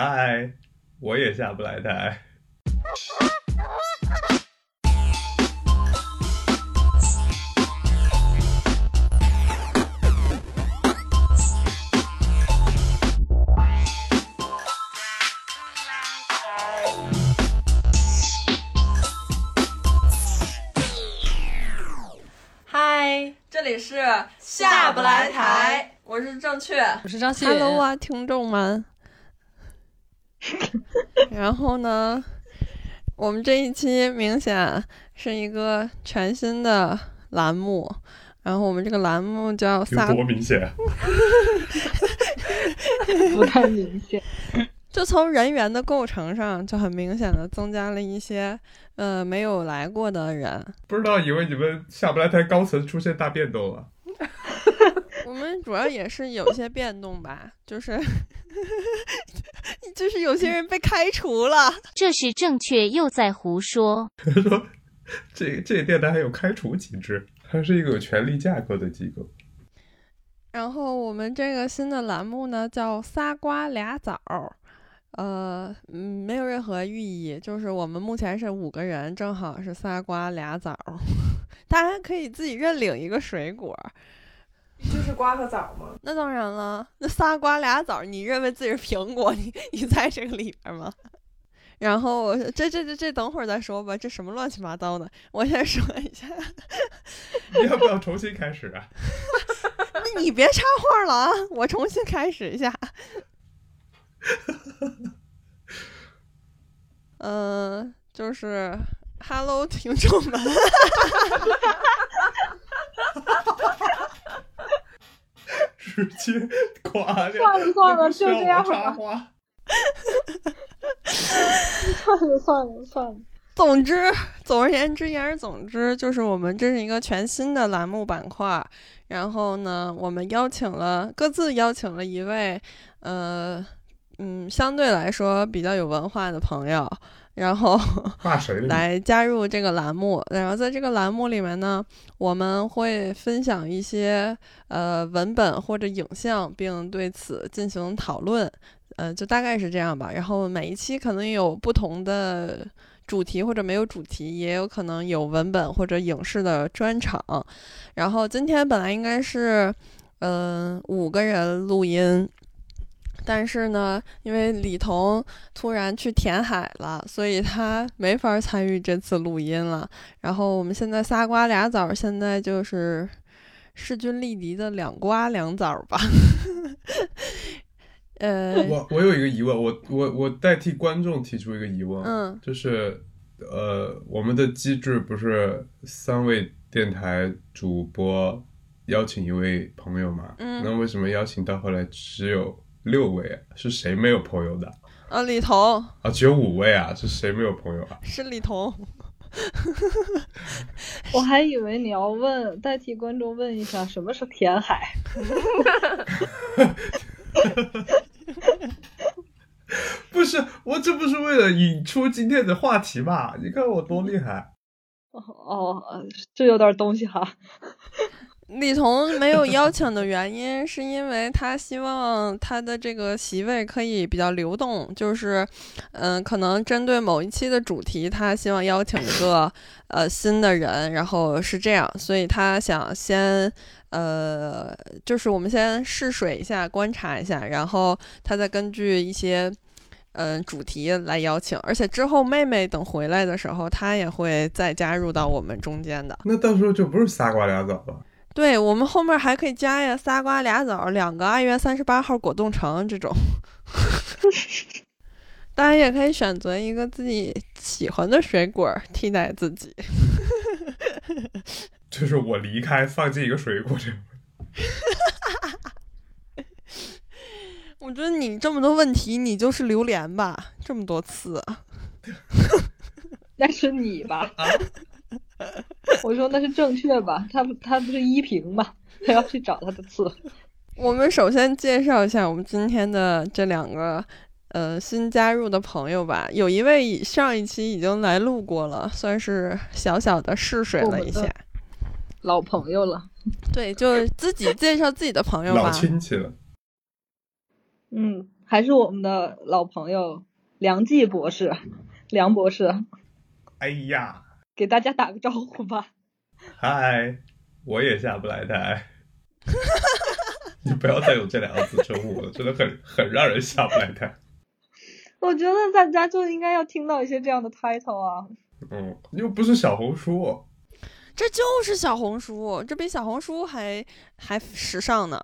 嗨，我也下不来台。嗨，这里是下不来台，我是正确，我是张希 Hello 啊，听众们。然后呢，我们这一期明显是一个全新的栏目，然后我们这个栏目叫有撒，多明显？不太明显。就从人员的构成上就很明显的增加了一些呃没有来过的人。不知道以为你们下不来台高层出现大变动了。我们主要也是有一些变动吧，就是 就是有些人被开除了。这是正确又在胡说。他 说这这个电台还有开除机制，它是一个有权力架构的机构。然后我们这个新的栏目呢叫“仨瓜俩枣儿”，呃，嗯，没有任何寓意，就是我们目前是五个人，正好是仨瓜俩枣儿，大家可以自己认领一个水果。就是瓜和枣吗？那当然了，那仨瓜俩枣，你认为自己是苹果，你你在这个里边吗？然后我这这这这等会儿再说吧，这什么乱七八糟的？我先说一下，你要不要重新开始啊？那你别插话了啊！我重新开始一下。嗯、就是 Hello，听众们，直接 垮掉。算了 算了，就这样吧。算了算了算了。总之，总而言之，言而总之，就是我们这是一个全新的栏目板块。然后呢，我们邀请了各自邀请了一位，呃，嗯，相对来说比较有文化的朋友，然后？来加入这个栏目。然后在这个栏目里面呢，我们会分享一些呃文本或者影像，并对此进行讨论。呃，就大概是这样吧。然后每一期可能有不同的主题或者没有主题，也有可能有文本或者影视的专场。然后今天本来应该是嗯、呃五个人录音。但是呢，因为李彤突然去填海了，所以他没法参与这次录音了。然后我们现在仨瓜俩枣，现在就是势均力敌的两瓜两枣吧。呃，我我有一个疑问，我我我代替观众提出一个疑问，嗯，就是呃，我们的机制不是三位电台主播邀请一位朋友吗？嗯那为什么邀请到后来只有六位啊？是谁没有朋友的啊，李彤啊？只有五位啊？是谁没有朋友啊？是李彤，我还以为你要问代替观众问一下什么是填海。不是，我这不是为了引出今天的话题嘛？你看我多厉害！哦，哦这有点东西哈。李彤没有邀请的原因，是因为他希望他的这个席位可以比较流动，就是，嗯、可能针对某一期的主题，他希望邀请一个呃新的人，然后是这样，所以他想先。呃，就是我们先试水一下，观察一下，然后他再根据一些嗯、呃主题来邀请，而且之后妹妹等回来的时候，她也会再加入到我们中间的。那到时候就不是仨瓜俩枣了。对我们后面还可以加呀，仨瓜俩枣，两个二月三十八号果冻橙这种。当然也可以选择一个自己喜欢的水果替代自己。就是我离开，放进一个水果这样。我觉得你这么多问题，你就是榴莲吧？这么多次，那是你吧？我说那是正确吧？他不他不是依萍吧？他要去找他的刺。我们首先介绍一下我们今天的这两个呃新加入的朋友吧。有一位上一期已经来录过了，算是小小的试水了一下。老朋友了。对，就自己介绍自己的朋友吧。老亲戚了。嗯还是我们的老朋友梁季博士，梁博士，哎呀，给大家打个招呼吧。嗨，我也下不来台。你不要再用这两个字称呼我了，真的很很让人下不来台。我觉得大家就应该要听到一些这样的 title 啊。嗯，又不是小红书。这就是小红书，这比小红书还还时尚呢。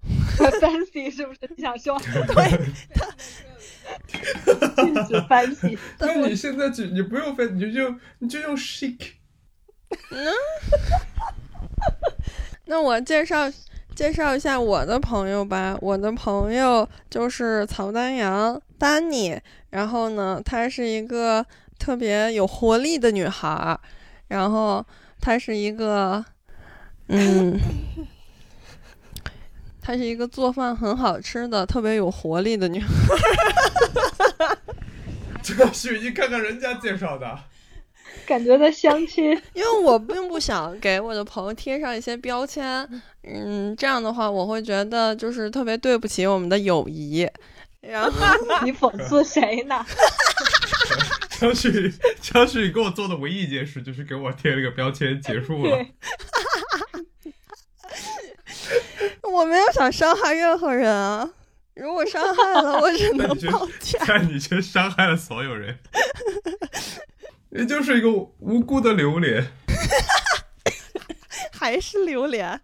fancy 是不是？你想说？对，禁止 fancy。那你现在就你不用 fancy，你就你就用 SHEIK 嗯。那我介绍介绍一下我的朋友吧。我的朋友就是曹丹阳丹尼，然后呢，她是一个特别有活力的女孩儿，然后她是一个，嗯。她是一个做饭很好吃的、特别有活力的女孩。这是你看看人家介绍的，感觉在相亲。因为我并不想给我的朋友贴上一些标签，嗯，这样的话我会觉得就是特别对不起我们的友谊。然后 你讽刺谁呢？张旭，张旭给我做的唯一一件事就是给我贴了个标签，结束了。我没有想伤害任何人啊！如果伤害了，我只能抱歉。但你却伤害了所有人，也就是一个无辜的榴莲，还是榴莲。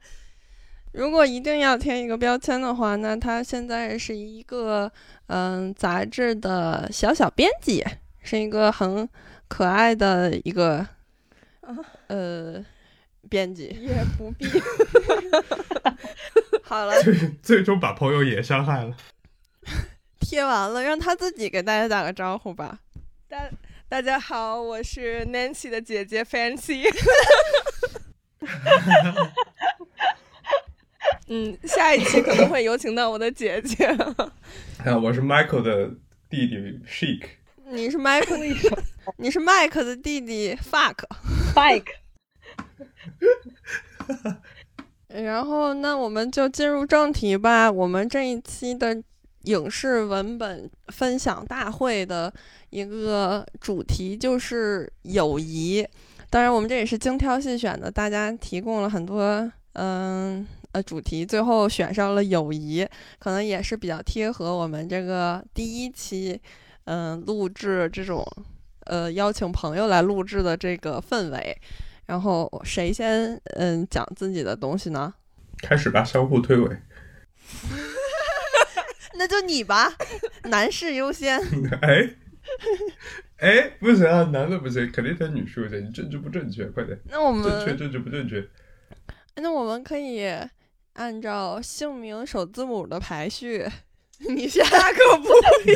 如果一定要贴一个标签的话，那他现在是一个嗯杂志的小小编辑，是一个很可爱的一个呃编辑。也不必。好了，最 最终把朋友也伤害了。贴完了，让他自己给大家打个招呼吧。大大家好，我是 Nancy 的姐姐 Fancy。嗯，下一期可能会有请到我的姐姐。啊，我是 Michael 的弟弟 s h i k。你是 Michael，你是 Mike 的弟弟 Fuck。Bike。然后，那我们就进入正题吧。我们这一期的影视文本分享大会的一个主题就是友谊。当然，我们这也是精挑细选的，大家提供了很多嗯呃主题，最后选上了友谊，可能也是比较贴合我们这个第一期嗯录制这种呃邀请朋友来录制的这个氛围。然后谁先嗯讲自己的东西呢？开始吧，相互推诿。那就你吧，男士优先。哎哎，不行啊，男的不行，肯定得女士优先。你政治不正确，快点。那我们正确政治不正确。那我们可以按照姓名首字母的排序。你先那可不必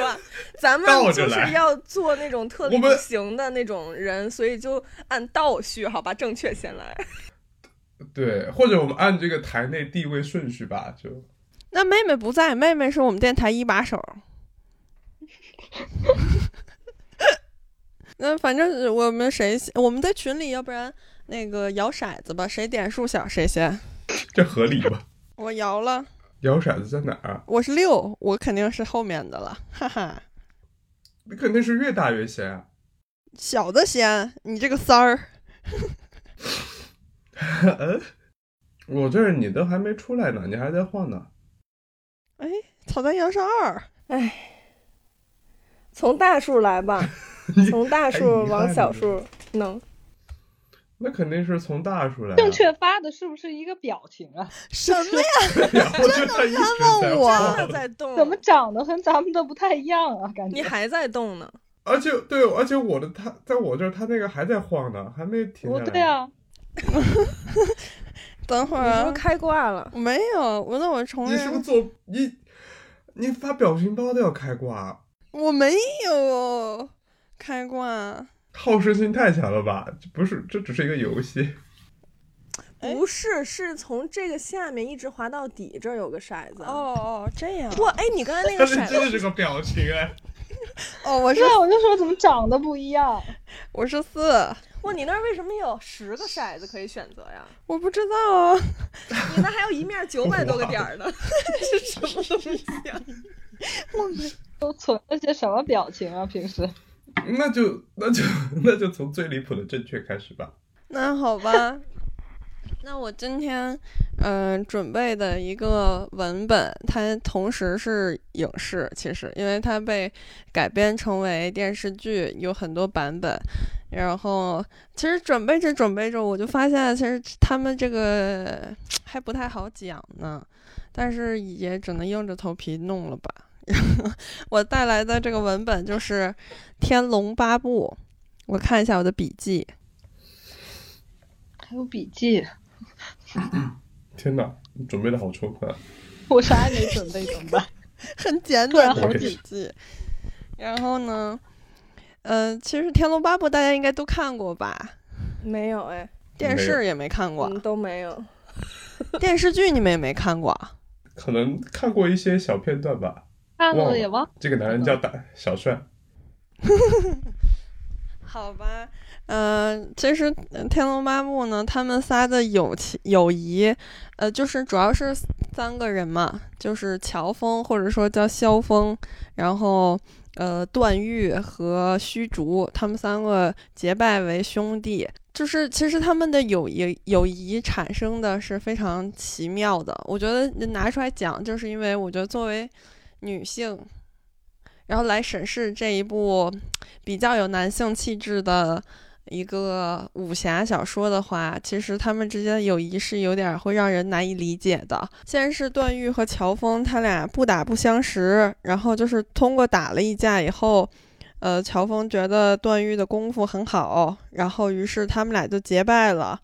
吧，咱们就是要做那种特立独行的那种人，所以就按倒序，好吧？正确先来。对，或者我们按这个台内地位顺序吧，就。那妹妹不在，妹妹是我们电台一把手。那反正我们谁我们在群里，要不然那个摇骰子吧，谁点数小谁先。这合理吧？我摇了。摇骰子在哪儿？我是六，我肯定是后面的了，哈哈。你肯定是越大越先啊。小的先，你这个三儿。嗯，我这儿你都还没出来呢，你还在晃呢。哎，草丹阳是二。哎，从大数来吧，从大数往小数能。那肯定是从大出来、啊。正确发的是不是一个表情啊？什么呀？真的他问我！真的在动，怎么长得和咱们的不太一样啊？感觉你还在动呢。而且对，而且我的他在我这儿，他那个还在晃呢，还没停下来。对啊。等会儿、啊，你是不是开挂了？没有，我那我重你是不是做你你发表情包都要开挂？我没有开挂。好胜心太强了吧？不是，这只是一个游戏。不是，是从这个下面一直滑到底，这儿有个骰子。哦哦，这样。哇，哎，你刚才那个骰子真的是个表情哎。哦，我是，我就说怎么长得不一样。我是四。哇，你那儿为什么有十个骰子可以选择呀？我不知道啊。你那还有一面九百多个点儿呢，是什么东西啊？我们都存了些什么表情啊？平时？那就那就 那就从最离谱的正确开始吧。那好吧。那我今天，嗯，准备的一个文本，它同时是影视，其实因为它被改编成为电视剧，有很多版本。然后，其实准备着准备着，我就发现，其实他们这个还不太好讲呢。但是也只能硬着头皮弄了吧。我带来的这个文本就是《天龙八部》，我看一下我的笔记，还有笔记。天哪，你准备的好充分！啊我啥也没准备，怎么办？很简短好笔记。然后呢，嗯，其实《天龙八部》大家应该都看过吧？没有哎，电视也没看过，都没有。电视剧你们也没看过？可能看过一些小片段吧。看了也忘。这个男人叫大小帅。好吧。嗯，其实《天龙八部》呢，他们仨的友情友谊，呃，就是主要是三个人嘛，就是乔峰或者说叫萧峰，然后呃段誉和虚竹，他们三个结拜为兄弟。就是其实他们的友谊友谊产生的是非常奇妙的，我觉得拿出来讲，就是因为我觉得作为女性，然后来审视这一部比较有男性气质的。一个武侠小说的话，其实他们之间的友谊是有点会让人难以理解的。先是段誉和乔峰，他俩不打不相识，然后就是通过打了一架以后，呃，乔峰觉得段誉的功夫很好，然后于是他们俩就结拜了。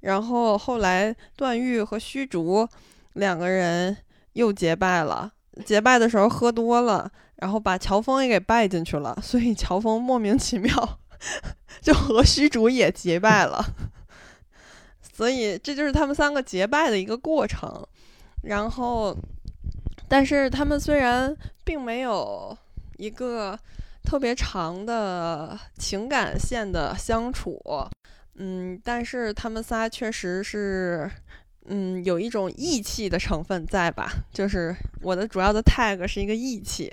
然后后来段誉和虚竹两个人又结拜了，结拜的时候喝多了，然后把乔峰也给拜进去了，所以乔峰莫名其妙。就和虚竹也结拜了，所以这就是他们三个结拜的一个过程。然后，但是他们虽然并没有一个特别长的情感线的相处，嗯，但是他们仨确实是，嗯，有一种义气的成分在吧？就是我的主要的 tag 是一个义气，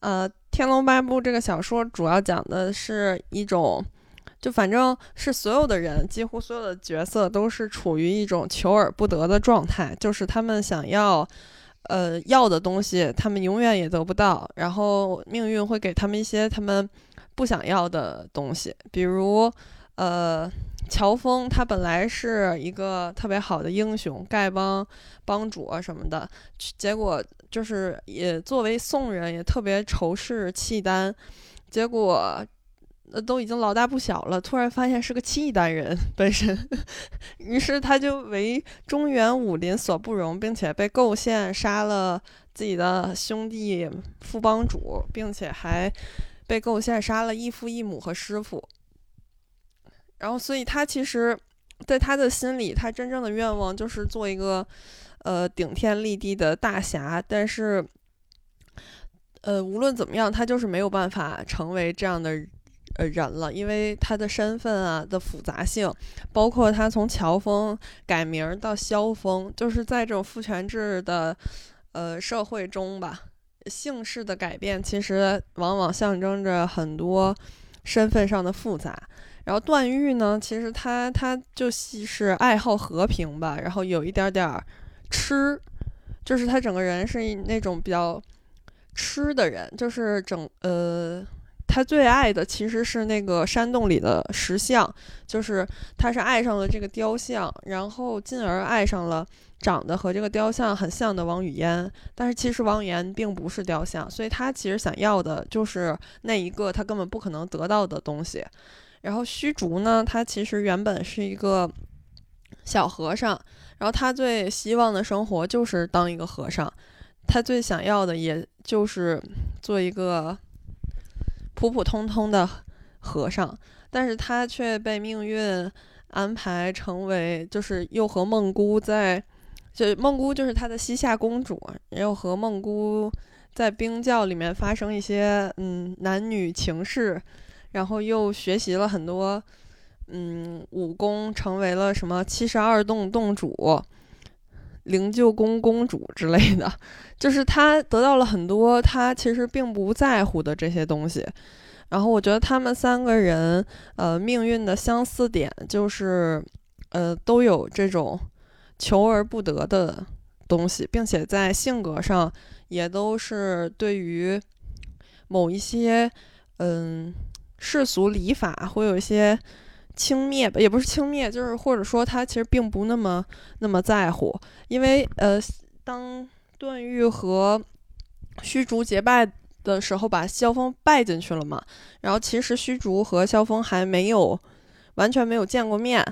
呃。《天龙八部》这个小说主要讲的是一种，就反正是所有的人，几乎所有的角色都是处于一种求而不得的状态，就是他们想要，呃，要的东西，他们永远也得不到，然后命运会给他们一些他们不想要的东西，比如，呃。乔峰他本来是一个特别好的英雄，丐帮帮主啊什么的，结果就是也作为宋人也特别仇视契丹，结果呃都已经老大不小了，突然发现是个契丹人本身，于是他就为中原武林所不容，并且被构陷杀了自己的兄弟副帮主，并且还被构陷杀了义父义母和师傅。然后，所以他其实，在他的心里，他真正的愿望就是做一个，呃，顶天立地的大侠。但是，呃，无论怎么样，他就是没有办法成为这样的呃人了，因为他的身份啊的复杂性，包括他从乔峰改名到萧峰，就是在这种父权制的呃社会中吧，姓氏的改变其实往往象征着很多身份上的复杂。然后段誉呢，其实他他就是爱好和平吧，然后有一点点儿吃，就是他整个人是那种比较吃的人，就是整呃，他最爱的其实是那个山洞里的石像，就是他是爱上了这个雕像，然后进而爱上了长得和这个雕像很像的王语嫣，但是其实王语嫣并不是雕像，所以他其实想要的就是那一个他根本不可能得到的东西。然后虚竹呢，他其实原本是一个小和尚，然后他最希望的生活就是当一个和尚，他最想要的也就是做一个普普通通的和尚，但是他却被命运安排成为，就是又和梦姑在，就梦姑就是他的西夏公主，又和梦姑在冰窖里面发生一些嗯男女情事。然后又学习了很多，嗯，武功，成为了什么七十二洞洞主，灵鹫宫公主之类的，就是他得到了很多他其实并不在乎的这些东西。然后我觉得他们三个人，呃，命运的相似点就是，呃，都有这种求而不得的东西，并且在性格上也都是对于某一些，嗯，世俗礼法会有一些轻蔑吧，也不是轻蔑，就是或者说他其实并不那么那么在乎，因为呃，当段誉和虚竹结拜。的时候把萧峰拜进去了嘛，然后其实虚竹和萧峰还没有完全没有见过面，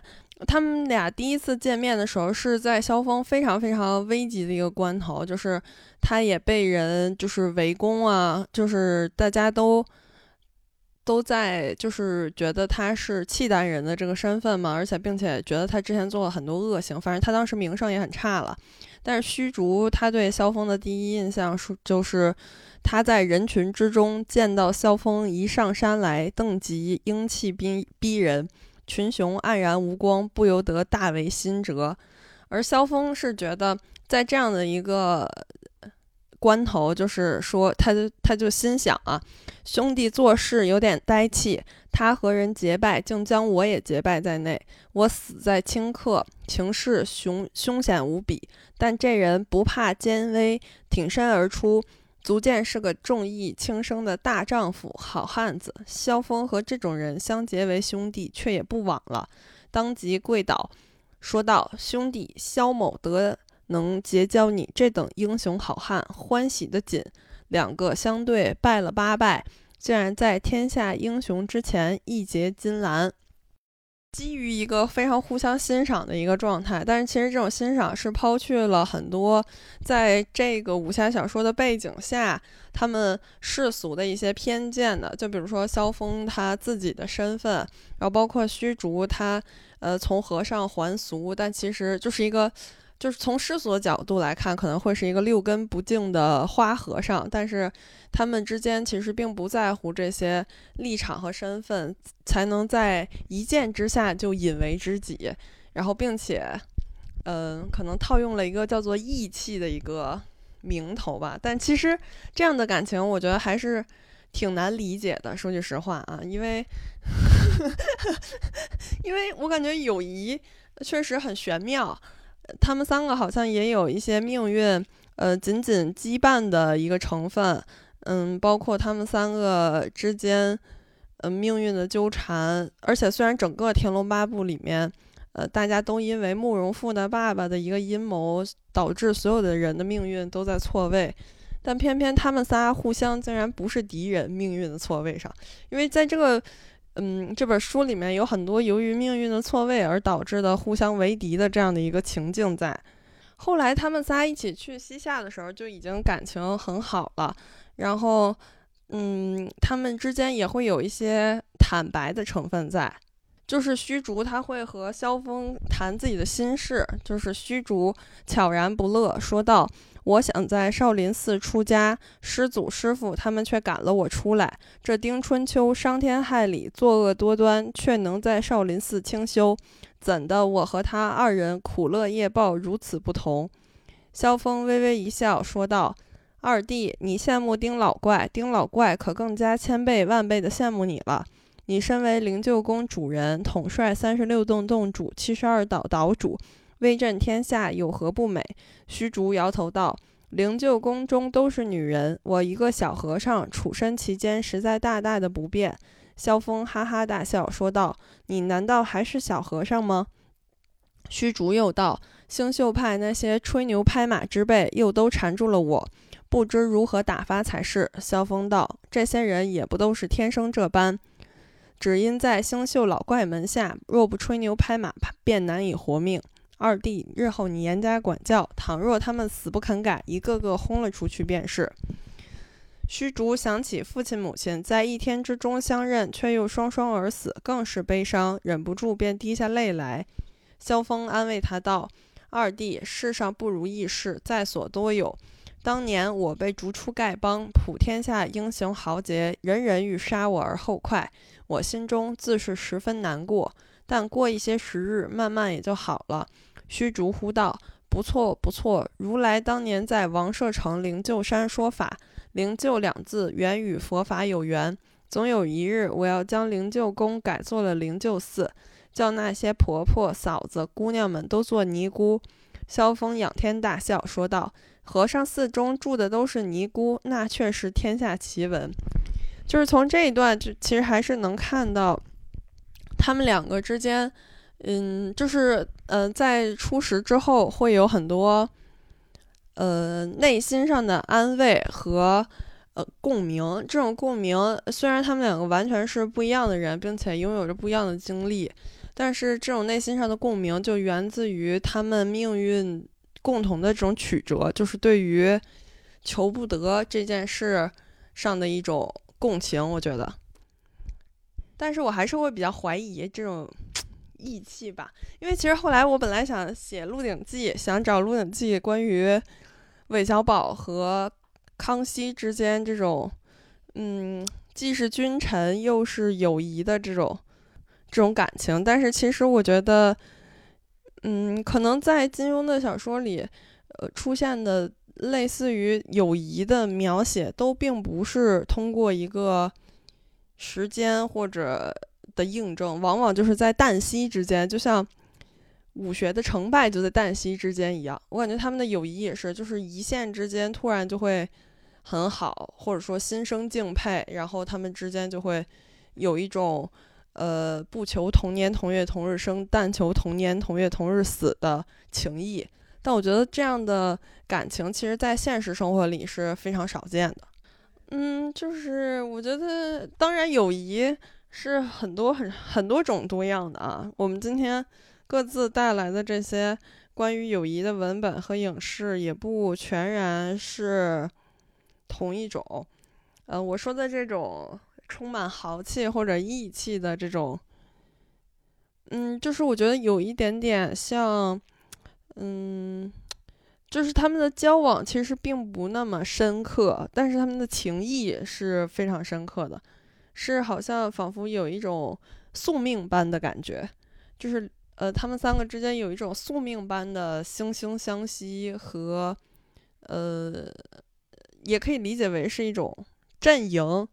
他们俩第一次见面的时候是在萧峰非常非常危急的一个关头，就是他也被人就是围攻啊，就是大家都都在就是觉得他是契丹人的这个身份嘛，而且并且觉得他之前做了很多恶行，反正他当时名声也很差了。但是虚竹他对萧峰的第一印象是就是。他在人群之中见到萧峰一上山来，瞪极英气逼逼人，群雄黯然无光，不由得大为心折。而萧峰是觉得，在这样的一个关头，就是说，他就他就心想啊，兄弟做事有点呆气，他和人结拜，竟将我也结拜在内，我死在顷刻，情势凶凶险无比。但这人不怕艰危，挺身而出。足见是个重义轻生的大丈夫、好汉子。萧峰和这种人相结为兄弟，却也不枉了，当即跪倒，说道：“兄弟萧某得能结交你这等英雄好汉，欢喜的紧。两个相对拜了八拜，竟然在天下英雄之前一结金兰。”基于一个非常互相欣赏的一个状态，但是其实这种欣赏是抛去了很多在这个武侠小说的背景下，他们世俗的一些偏见的。就比如说萧峰他自己的身份，然后包括虚竹他呃从和尚还俗，但其实就是一个。就是从世俗的角度来看，可能会是一个六根不净的花和尚，但是他们之间其实并不在乎这些立场和身份，才能在一见之下就引为知己，然后并且，嗯，可能套用了一个叫做义气的一个名头吧。但其实这样的感情，我觉得还是挺难理解的。说句实话啊，因为，因为我感觉友谊确实很玄妙。他们三个好像也有一些命运，呃，紧紧羁绊的一个成分，嗯，包括他们三个之间，呃，命运的纠缠。而且虽然整个《天龙八部》里面，呃，大家都因为慕容复的爸爸的一个阴谋，导致所有的人的命运都在错位，但偏偏他们仨互相竟然不是敌人，命运的错位上，因为在这个。嗯，这本书里面有很多由于命运的错位而导致的互相为敌的这样的一个情境在。后来他们仨一起去西夏的时候就已经感情很好了，然后，嗯，他们之间也会有一些坦白的成分在。就是虚竹他会和萧峰谈自己的心事，就是虚竹悄然不乐，说道。我想在少林寺出家，师祖师傅他们却赶了我出来。这丁春秋伤天害理，作恶多端，却能在少林寺清修，怎的我和他二人苦乐业报如此不同？萧峰微微一笑，说道：“二弟，你羡慕丁老怪，丁老怪可更加千倍万倍的羡慕你了。你身为灵鹫宫主人，统帅三十六洞洞主，七十二岛岛主。”威震天下有何不美？虚竹摇头道：“灵鹫宫中都是女人，我一个小和尚处身其间，实在大大的不便。”萧峰哈哈大笑说道：“你难道还是小和尚吗？”虚竹又道：“星宿派那些吹牛拍马之辈又都缠住了我，不知如何打发才是。”萧峰道：“这些人也不都是天生这般，只因在星宿老怪门下，若不吹牛拍马，便难以活命。”二弟，日后你严加管教，倘若他们死不肯改，一个个轰了出去便是。虚竹想起父亲母亲在一天之中相认，却又双双而死，更是悲伤，忍不住便滴下泪来。萧峰安慰他道：“二弟，世上不如意事在所多有。当年我被逐出丐帮，普天下英雄豪杰人人欲杀我而后快，我心中自是十分难过。但过一些时日，慢慢也就好了。”虚竹呼道：“不错不错。如来当年在王舍城灵鹫山说法，灵鹫两字原与佛法有缘。总有一日，我要将灵鹫宫改做了灵鹫寺，叫那些婆婆、嫂子、姑娘们都做尼姑。萧峰仰天大笑，说道：“和尚寺中住的都是尼姑，那确是天下奇闻。”就是从这一段，就其实还是能看到他们两个之间，嗯，就是呃，在初识之后会有很多呃内心上的安慰和。呃，共鸣这种共鸣，虽然他们两个完全是不一样的人，并且拥有着不一样的经历，但是这种内心上的共鸣就源自于他们命运共同的这种曲折，就是对于求不得这件事上的一种共情。我觉得，但是我还是会比较怀疑这种义气吧，因为其实后来我本来想写《鹿鼎记》，想找《鹿鼎记》关于韦小宝和。康熙之间这种，嗯，既是君臣又是友谊的这种这种感情，但是其实我觉得，嗯，可能在金庸的小说里，呃，出现的类似于友谊的描写，都并不是通过一个时间或者的印证，往往就是在旦夕之间，就像武学的成败就在旦夕之间一样。我感觉他们的友谊也是，就是一线之间突然就会。很好，或者说心生敬佩，然后他们之间就会有一种，呃，不求同年同月同日生，但求同年同月同日死的情谊。但我觉得这样的感情，其实在现实生活里是非常少见的。嗯，就是我觉得，当然友谊是很多很很多种多样的啊。我们今天各自带来的这些关于友谊的文本和影视，也不全然是。同一种，呃，我说的这种充满豪气或者义气的这种，嗯，就是我觉得有一点点像，嗯，就是他们的交往其实并不那么深刻，但是他们的情谊是非常深刻的，是好像仿佛有一种宿命般的感觉，就是呃，他们三个之间有一种宿命般的惺惺相惜和，呃。也可以理解为是一种阵营，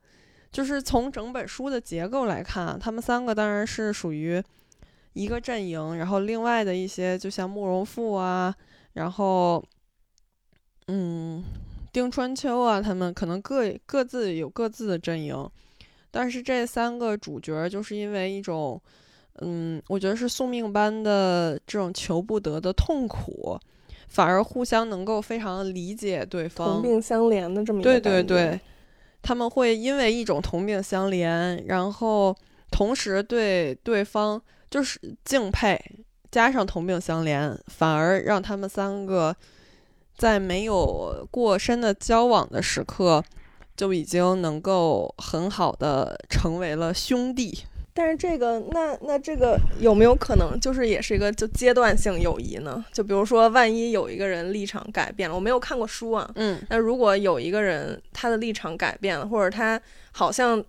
就是从整本书的结构来看，他们三个当然是属于一个阵营，然后另外的一些就像慕容复啊，然后嗯，丁春秋啊，他们可能各各自有各自的阵营，但是这三个主角就是因为一种嗯，我觉得是宿命般的这种求不得的痛苦。反而互相能够非常理解对方，同病相怜的这么一个对对对，他们会因为一种同病相怜，然后同时对对方就是敬佩，加上同病相怜，反而让他们三个在没有过深的交往的时刻，就已经能够很好的成为了兄弟。但是这个，那那这个有没有可能就是也是一个就阶段性友谊呢？就比如说，万一有一个人立场改变了，我没有看过书啊，嗯，那如果有一个人他的立场改变了，或者他好像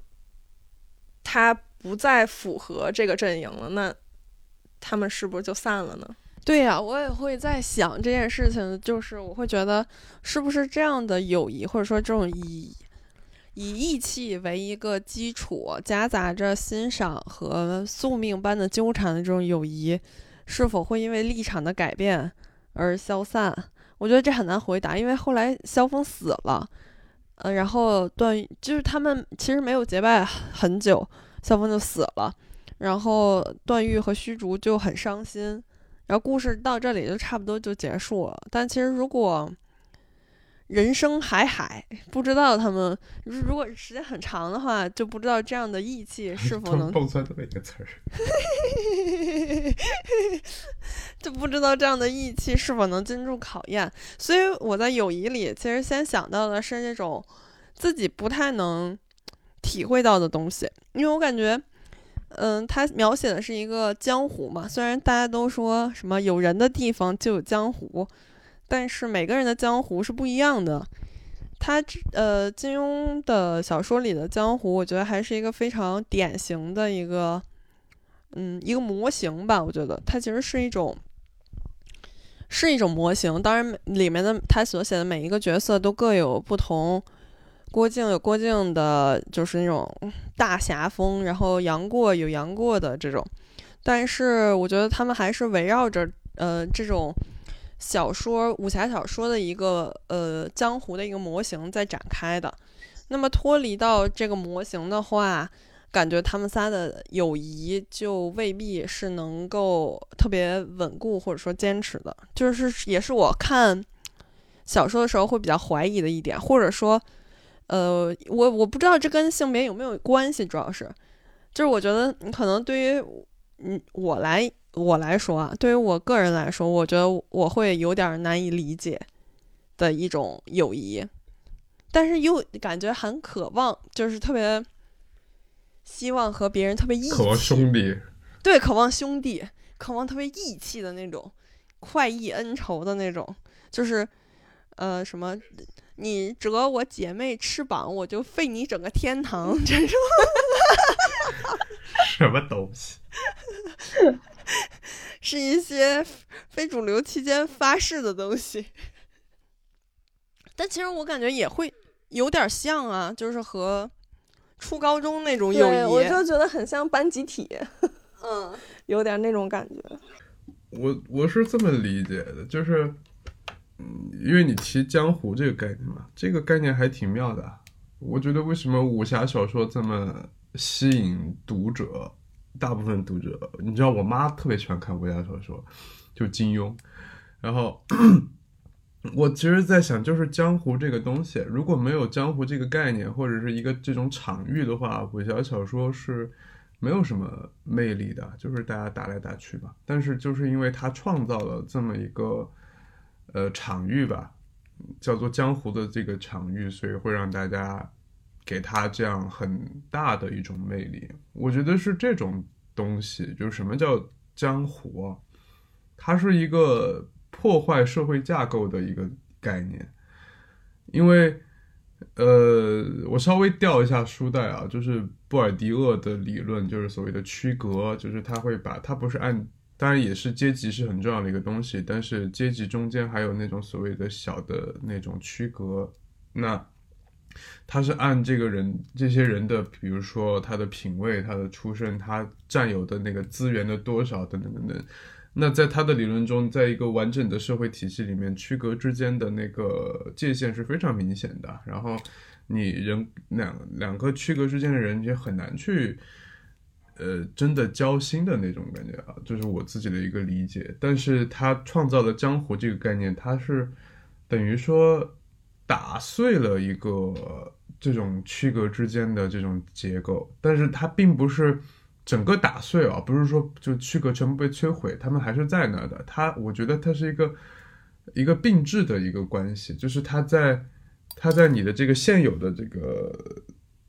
他不再符合这个阵营了，那他们是不是就散了呢？对呀，我也会在想这件事情，就是我会觉得是不是这样的友谊，或者说这种义。以义气为一个基础，夹杂着欣赏和宿命般的纠缠的这种友谊，是否会因为立场的改变而消散？我觉得这很难回答，因为后来萧峰死了，呃，然后段就是他们其实没有结拜很久，萧峰就死了，然后段誉和虚竹就很伤心，然后故事到这里就差不多就结束了。但其实如果人生海海，不知道他们如果时间很长的话，就不知道这样的义气是否能蹦出来这么一个词儿，就不知道这样的义气是否能经住考验。所以我在友谊里，其实先想到的是这种自己不太能体会到的东西，因为我感觉，嗯，他描写的是一个江湖嘛，虽然大家都说什么有人的地方就有江湖。但是每个人的江湖是不一样的，他呃，金庸的小说里的江湖，我觉得还是一个非常典型的一个，嗯，一个模型吧。我觉得它其实是一种是一种模型。当然，里面的他所写的每一个角色都各有不同。郭靖有郭靖的，就是那种大侠风，然后杨过有杨过的这种。但是我觉得他们还是围绕着呃这种小说武侠小说的一个呃江湖的一个模型在展开的。那么脱离到这个模型的话，感觉他们仨的友谊就未必是能够特别稳固或者说坚持的。就是也是我看小说的时候会比较怀疑的一点，或者说呃我我不知道这跟性别有没有关系，主要是就是我觉得你可能对于。嗯，我来我来说啊，对于我个人来说，我觉得我会有点难以理解的一种友谊，但是又感觉很渴望，就是特别希望和别人特别义气，渴望兄弟，对，渴望兄弟，渴望特别义气的那种，快意恩仇的那种，就是呃什么，你折我姐妹翅膀，我就废你整个天堂这种。什么东西？是一些非主流期间发誓的东西，但其实我感觉也会有点像啊，就是和初高中那种友谊，我就觉得很像班集体，嗯，有点那种感觉。我我是这么理解的，就是，嗯，因为你提江湖这个概念嘛，这个概念还挺妙的。我觉得为什么武侠小说这么吸引读者？大部分读者，你知道，我妈特别喜欢看武侠小说，就金庸。然后我其实，在想，就是江湖这个东西，如果没有江湖这个概念，或者是一个这种场域的话，武侠小说是没有什么魅力的，就是大家打来打去吧。但是，就是因为它创造了这么一个呃场域吧，叫做江湖的这个场域，所以会让大家。给他这样很大的一种魅力，我觉得是这种东西，就是什么叫江湖啊，它是一个破坏社会架构的一个概念。因为，呃，我稍微调一下书袋啊，就是布尔迪厄的理论，就是所谓的区隔，就是他会把它不是按，当然也是阶级是很重要的一个东西，但是阶级中间还有那种所谓的小的那种区隔，那。他是按这个人、这些人的，比如说他的品味、他的出身、他占有的那个资源的多少等等等等。那在他的理论中，在一个完整的社会体系里面，区隔之间的那个界限是非常明显的。然后你人两两个区隔之间的人也很难去，呃，真的交心的那种感觉啊，这是我自己的一个理解。但是他创造了江湖这个概念，他是等于说。打碎了一个这种区隔之间的这种结构，但是它并不是整个打碎啊，不是说就区隔全部被摧毁，他们还是在那的。它，我觉得它是一个一个并置的一个关系，就是它在它在你的这个现有的这个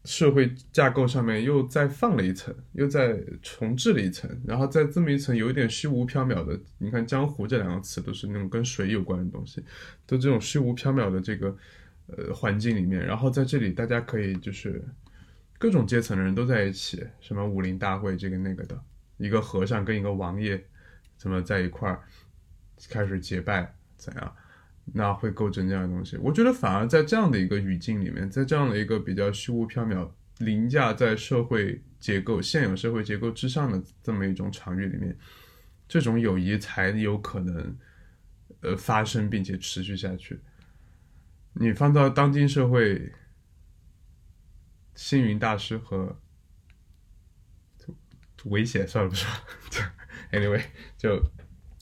社会架构上面又再放了一层，又再重置了一层，然后在这么一层有一点虚无缥缈的，你看江湖这两个词都是那种跟水有关的东西。都这种虚无缥缈的这个呃环境里面，然后在这里大家可以就是各种阶层的人都在一起，什么武林大会这个那个的，一个和尚跟一个王爷怎么在一块儿开始结拜怎样，那会构成这样的东西。我觉得反而在这样的一个语境里面，在这样的一个比较虚无缥缈、凌驾在社会结构现有社会结构之上的这么一种场域里面，这种友谊才有可能。呃，发生并且持续下去。你放到当今社会，星云大师和危险算了不说。Anyway，就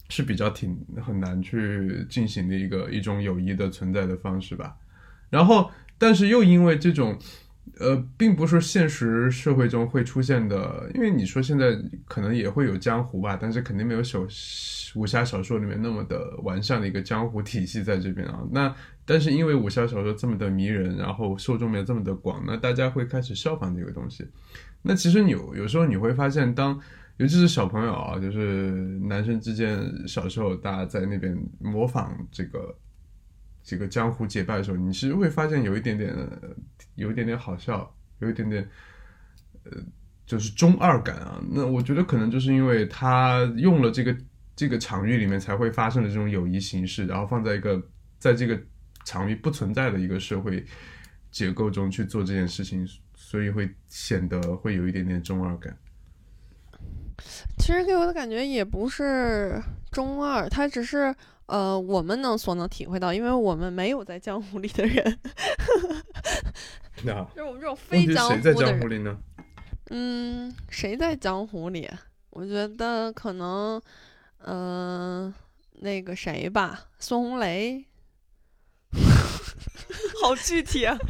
是比较挺很难去进行的一个一种友谊的存在的方式吧。然后，但是又因为这种。呃，并不是现实社会中会出现的，因为你说现在可能也会有江湖吧，但是肯定没有小武侠小说里面那么的完善的一个江湖体系在这边啊。那但是因为武侠小说这么的迷人，然后受众面这么的广，那大家会开始效仿这个东西。那其实有有时候你会发现，当尤其是小朋友啊，就是男生之间，小时候大家在那边模仿这个。这个江湖结拜的时候，你其实会发现有一点点，有一点点好笑，有一点点，呃，就是中二感啊。那我觉得可能就是因为他用了这个这个场域里面才会发生的这种友谊形式，然后放在一个在这个场域不存在的一个社会结构中去做这件事情，所以会显得会有一点点中二感。其实给我的感觉也不是中二，他只是呃我们能所能体会到，因为我们没有在江湖里的人，那就是我们这种非江湖的谁在江湖人。里呢？嗯，谁在江湖里？我觉得可能，嗯、那个谁吧，孙红雷，好具体啊。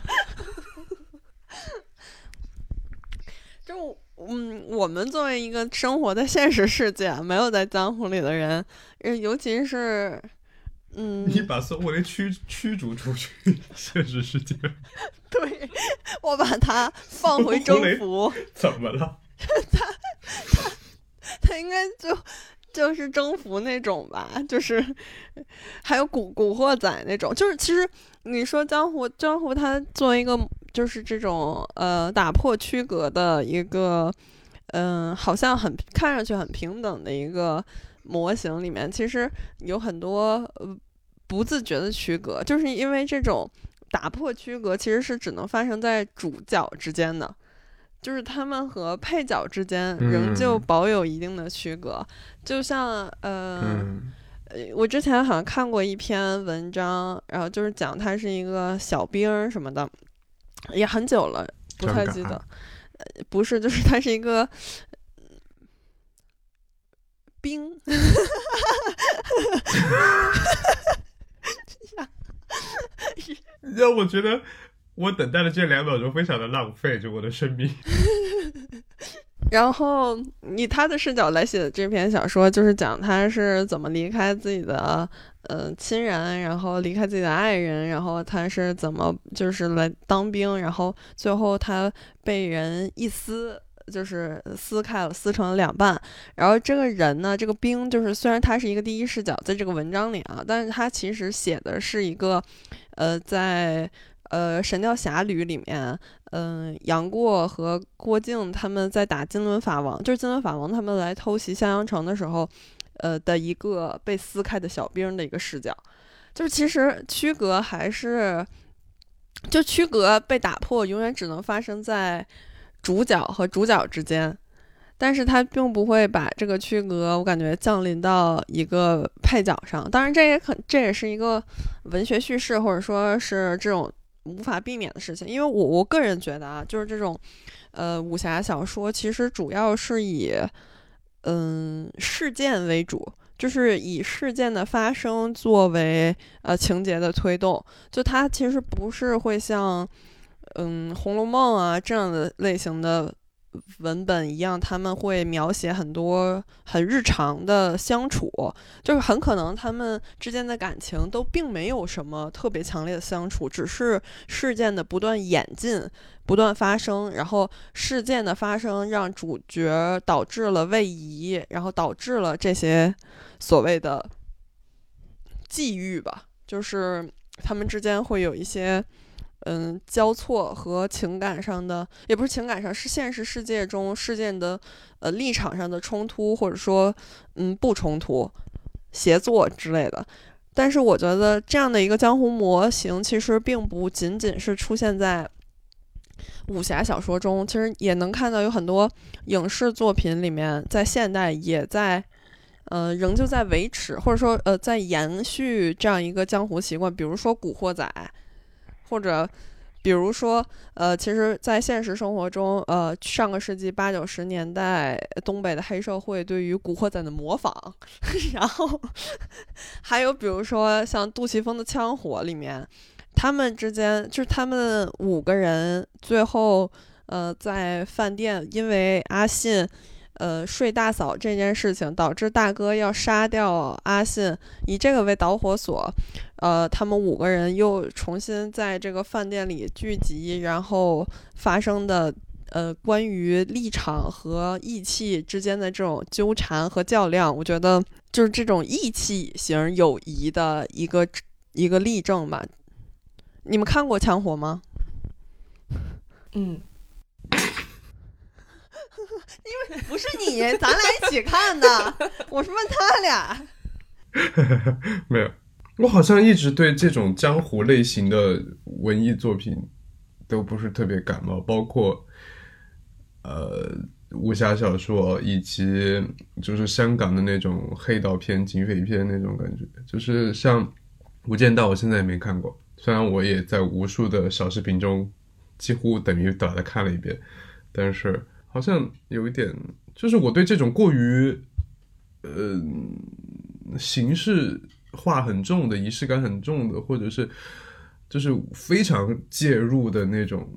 就嗯，我们作为一个生活在现实世界、没有在江湖里的人，呃尤其是，嗯，你把孙红雷驱驱逐出去现实世界，对我把他放回征服。怎么了？他应该就就是征服那种吧，就是还有古古惑仔那种，就是其实你说江湖江湖，它作为一个就是这种呃打破区隔的一个嗯、好像很看上去很平等的一个模型里面，其实有很多呃不自觉的区隔，就是因为这种打破区隔其实是只能发生在主角之间的。就是他们和配角之间仍旧嗯。保有一定的区隔，就像呃，嗯。呃我之前好像看过一篇文章，然后就是讲他是一个小兵什么的，也很久了，不太记得。呃，不是，就是他是一个兵，让我觉得我等待的这两秒钟非常的浪费，就我的生命。然后以他的视角来写的这篇小说，就是讲他是怎么离开自己的呃亲人，然后离开自己的爱人，然后他是怎么就是来当兵，然后最后他被人一撕。就是撕开了，撕成了两半。然后这个人呢，这个兵就是虽然他是一个第一视角，在这个文章里啊，但是他其实写的是一个，呃，在呃《神雕侠侣》里面，嗯，杨过和郭靖他们在打金轮法王，就是金轮法王他们来偷袭襄阳城的时候，呃的一个被撕开的小兵的一个视角，就是其实区隔还是，就区隔被打破，永远只能发生在主角和主角之间。但是他并不会把这个区隔，我感觉降临到一个配角上。当然，这也可这也是一个文学叙事，或者说是这种无法避免的事情。因为我我个人觉得啊，就是这种呃武侠小说，其实主要是以嗯事件为主，就是以事件的发生作为呃情节的推动。就它其实不是会像嗯《红楼梦》啊这样的类型的文本一样，他们会描写很多很日常的相处，就是很可能他们之间的感情都并没有什么特别强烈的相处，只是事件的不断演进、不断发生，然后事件的发生让主角导致了位移，然后导致了这些所谓的际遇吧，就是他们之间会有一些。嗯，交错和情感上的，也不是情感上，是现实世界中事件的，呃，立场上的冲突，或者说，嗯，不冲突，协作之类的。但是我觉得这样的一个江湖模型，其实并不仅仅是出现在武侠小说中，其实也能看到有很多影视作品里面，在现代也在，呃，仍旧在维持，或者说，呃，在延续这样一个江湖习惯，比如说《古惑仔》。或者，比如说，呃，其实，在现实生活中，呃，上个世纪八九十年代东北的黑社会对于古惑仔的模仿，然后还有比如说像杜琪峰的《枪火》里面，他们之间就是他们五个人最后，呃，在饭店因为阿信。呃，睡大嫂这件事情导致大哥要杀掉阿信，以这个为导火索，呃，他们五个人又重新在这个饭店里聚集，然后发生的呃关于立场和义气之间的这种纠缠和较量，我觉得就是这种义气型友谊的一个一个例证吧。你们看过《枪火》吗？嗯，因为不是你，咱俩一起看的。我是问他俩。没有，我好像一直对这种江湖类型的文艺作品都不是特别感冒，包括呃武侠小说，以及就是香港的那种黑道片、警匪片那种感觉，就是像《无间道》，我现在也没看过，虽然我也在无数的小视频中几乎等于把它看了一遍，但是好像有一点，就是我对这种过于呃形式化很重的、仪式感很重的，或者是就是非常介入的那种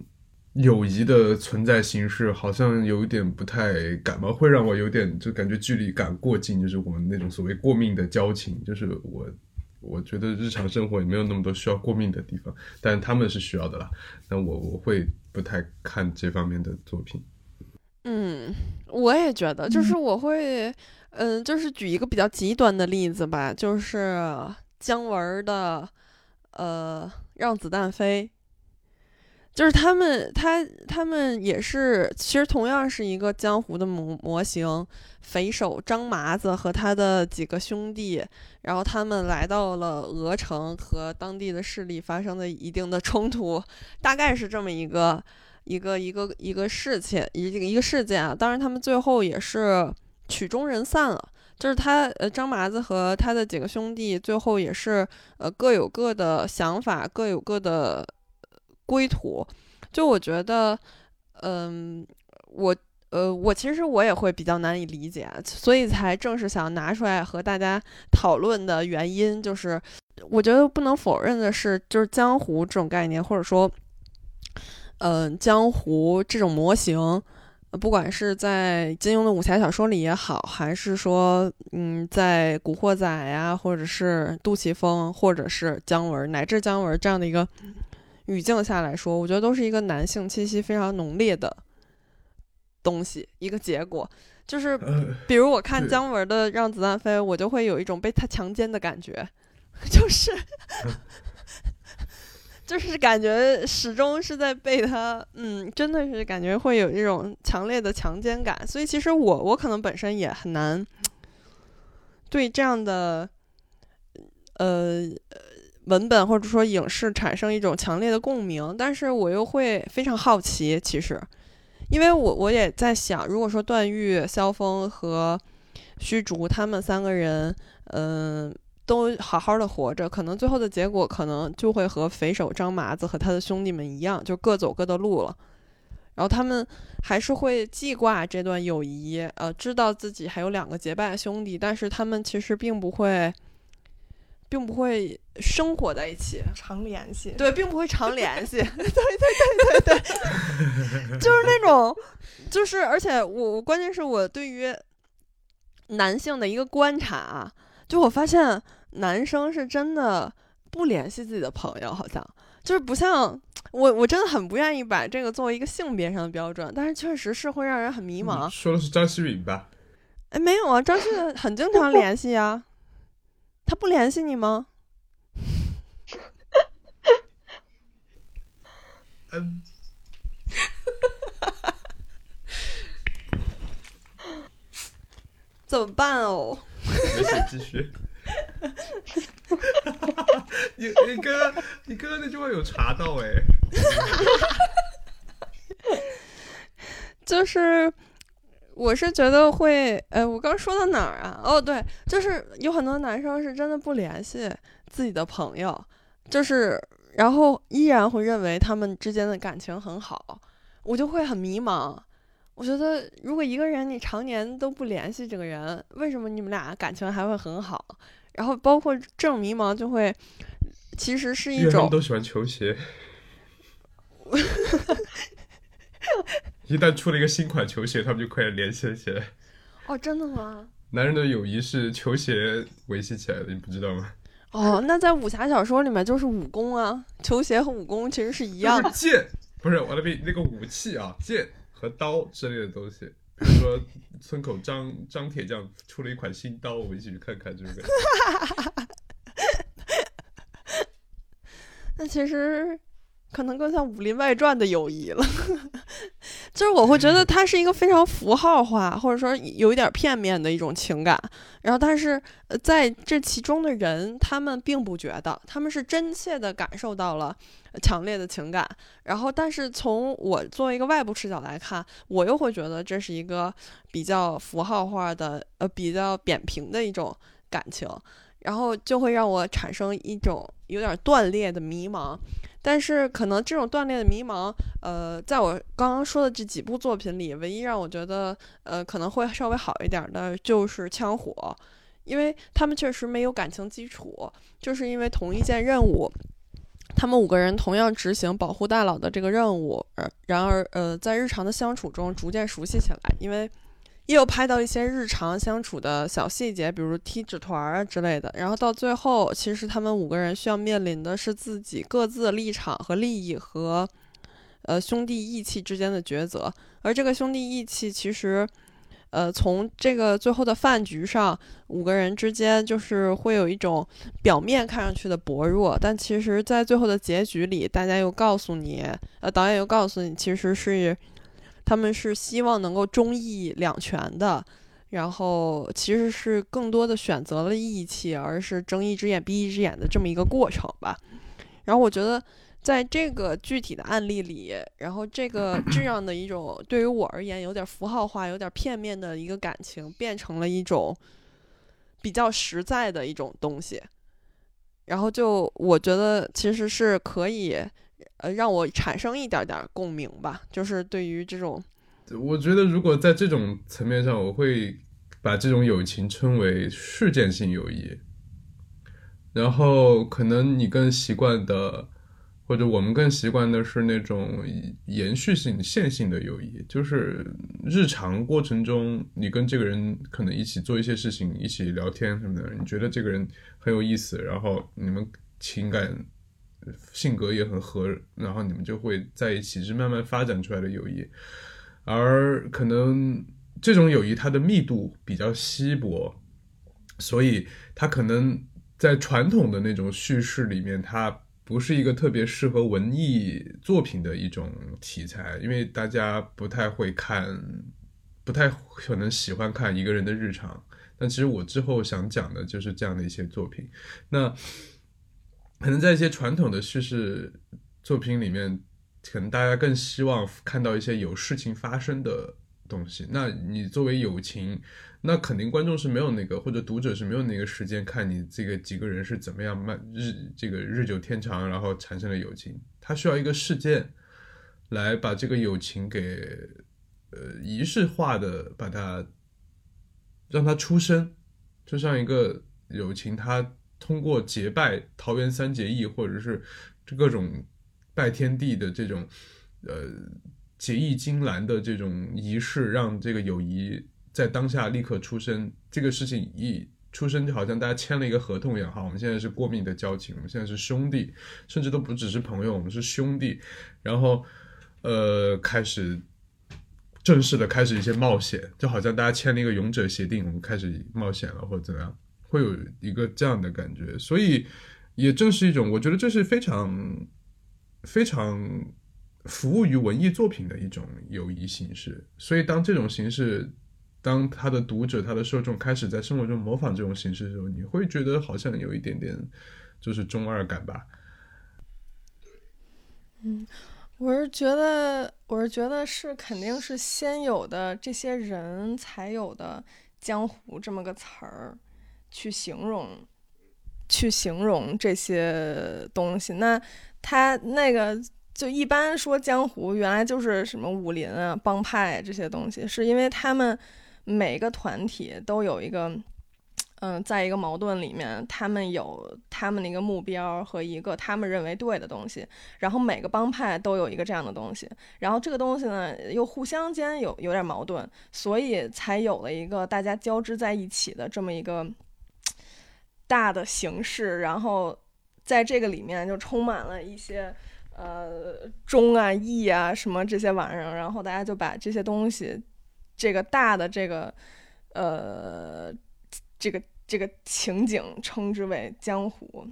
友谊的存在形式，好像有一点不太感冒，会让我有点就感觉距离感过近，就是我们那种所谓过命的交情，就是我。我觉得日常生活也没有那么多需要过命的地方，但他们是需要的啦。那我我会不太看这方面的作品。嗯，我也觉得，就是我会，嗯，就是举一个比较极端的例子吧，就是姜文的，呃，《让子弹飞》，就是他们，他他们也是，其实同样是一个江湖的模模型，匪首张麻子和他的几个兄弟，然后他们来到了鹅城，和当地的势力发生了一定的冲突，大概是这么一个。一个一个一个事情，一个一个事件啊，当然他们最后也是曲终人散了。就是他呃张麻子和他的几个兄弟最后也是呃各有各的想法，各有各的归途。就我觉得，嗯，我呃我其实我也会比较难以理解，所以才正是想拿出来和大家讨论的原因，就是我觉得不能否认的是，就是江湖这种概念，或者说。嗯，江湖这种模型，不管是在金庸的武侠小说里也好，还是说，嗯，在《古惑仔》呀，或者是杜琪峰，或者是姜文，乃至姜文这样的一个语境下来说，我觉得都是一个男性气息非常浓烈的东西。一个结果就是，比如我看姜文的《让子弹飞》，我就会有一种被他强奸的感觉，就是。就是感觉始终是在被他，嗯，真的是感觉会有一种强烈的强奸感，所以其实我我可能本身也很难对这样的呃文本或者说影视产生一种强烈的共鸣，但是我又会非常好奇，其实，因为我我也在想，如果说段誉、萧峰和虚竹他们三个人，嗯。都好好的活着，可能最后的结果可能就会和匪首张麻子和他的兄弟们一样，就各走各的路了。然后他们还是会记挂这段友谊，呃，知道自己还有两个结拜兄弟，但是他们其实并不会，并不会生活在一起，常联系。对，并不会常联系。对对对对对，就是那种，就是而且我我关键是我对于男性的一个观察，就我发现。男生是真的不联系自己的朋友，好像就是不像我，我真的很不愿意把这个作为一个性别上的标准，但是确实是会让人很迷茫。说的是张希允吧？哎，没有啊，张希允很经常联系啊，他不联系你吗？嗯，怎么办哦？没事，继续。你你哥你哥那句话有查到哎，就是我是觉得会，哎，我刚说到哪儿啊？哦，对，就是有很多男生是真的不联系自己的朋友，就是然后依然会认为他们之间的感情很好，我就会很迷茫。我觉得如果一个人你常年都不联系这个人，为什么你们俩感情还会很好？然后包括这种迷茫就会，其实是一种。都喜欢球鞋。一旦出了一个新款球鞋，他们就快联系起来。哦，真的吗？男人的友谊是球鞋维系起来的，你不知道吗？哦，那在武侠小说里面就是武功啊，球鞋和武功其实是一样的。剑不是我的比那个武器啊，剑和刀之类的东西。比如说，村口张张铁匠出了一款新刀，我们一起去看看，这个。那其实可能更像《武林外传》的友谊了，就是我会觉得它是一个非常符号化，或者说有一点片面的一种情感。然后，但是，在这其中的人，他们并不觉得，他们是真切的感受到了强烈的情感。然后，但是从我作为一个外部视角来看，我又会觉得这是一个比较符号化的，呃，比较扁平的一种感情。然后就会让我产生一种有点断裂的迷茫。但是可能这种断裂的迷茫，呃，在我刚刚说的这几部作品里，唯一让我觉得，呃，可能会稍微好一点的，就是《枪火》，因为他们确实没有感情基础，就是因为同一件任务，他们五个人同样执行保护大佬的这个任务，呃，然而，呃，在日常的相处中逐渐熟悉起来，因为。也有拍到一些日常相处的小细节，比如踢纸团啊之类的。然后到最后，其实他们五个人需要面临的是自己各自的立场和利益和，呃兄弟义气之间的抉择。而这个兄弟义气，其实，呃，从这个最后的饭局上，五个人之间就是会有一种表面看上去的薄弱，但其实在最后的结局里，大家又告诉你，呃，导演又告诉你，其实是。他们是希望能够忠义两全的，然后其实是更多的选择了义气，而是睁一只眼闭一只眼的这么一个过程吧。然后我觉得，在这个具体的案例里，然后这个 这样的一种对于我而言有点符号化、有点片面的一个感情，变成了一种比较实在的一种东西。然后就我觉得其实是可以。呃，让我产生一点点共鸣吧，就是对于这种，我觉得如果在这种层面上，我会把这种友情称为事件性友谊。然后可能你更习惯的，或者我们更习惯的是那种延续性、线性的友谊，就是日常过程中你跟这个人可能一起做一些事情，一起聊天什么的，你觉得这个人很有意思，然后你们情感。性格也很合，然后你们就会在一起，是慢慢发展出来的友谊。而可能这种友谊它的密度比较稀薄，所以它可能在传统的那种叙事里面，它不是一个特别适合文艺作品的一种题材，因为大家不太会看，不太可能喜欢看一个人的日常。但其实我之后想讲的就是这样的一些作品。那。可能在一些传统的叙事作品里面，可能大家更希望看到一些有事情发生的东西。那你作为友情，那肯定观众是没有那个，或者读者是没有那个时间看你这个几个人是怎么样慢日这个日久天长，然后产生了友情。他需要一个事件来把这个友情给呃仪式化的把它让它出生，就像一个友情它。通过结拜桃园三结义，或者是各种拜天地的这种呃结义金兰的这种仪式，让这个友谊在当下立刻出生。这个事情一出生，就好像大家签了一个合同一样。哈，我们现在是过命的交情，我们现在是兄弟，甚至都不只是朋友，我们是兄弟。然后呃，开始正式的开始一些冒险，就好像大家签了一个勇者协定，我们开始冒险了，或者怎么样。会有一个这样的感觉，所以也正是一种，我觉得这是非常非常服务于文艺作品的一种友谊形式。所以当这种形式，当他的读者、他的受众开始在生活中模仿这种形式的时候，你会觉得好像有一点点就是中二感吧？嗯，我是觉得，我是觉得是肯定是先有的这些人才有的江湖这么个词儿。去形容，去形容这些东西。那他那个就一般说江湖，原来就是什么武林啊、帮派这些东西，是因为他们每个团体都有一个，嗯，在一个矛盾里面，他们有他们的一个目标和一个他们认为对的东西。然后每个帮派都有一个这样的东西，然后这个东西呢又互相间有有点矛盾，所以才有了一个大家交织在一起的这么一个。大的形式，然后在这个里面就充满了一些呃忠啊义啊什么这些玩意儿，然后大家就把这些东西，这个大的这个呃这个这个情景称之为江湖。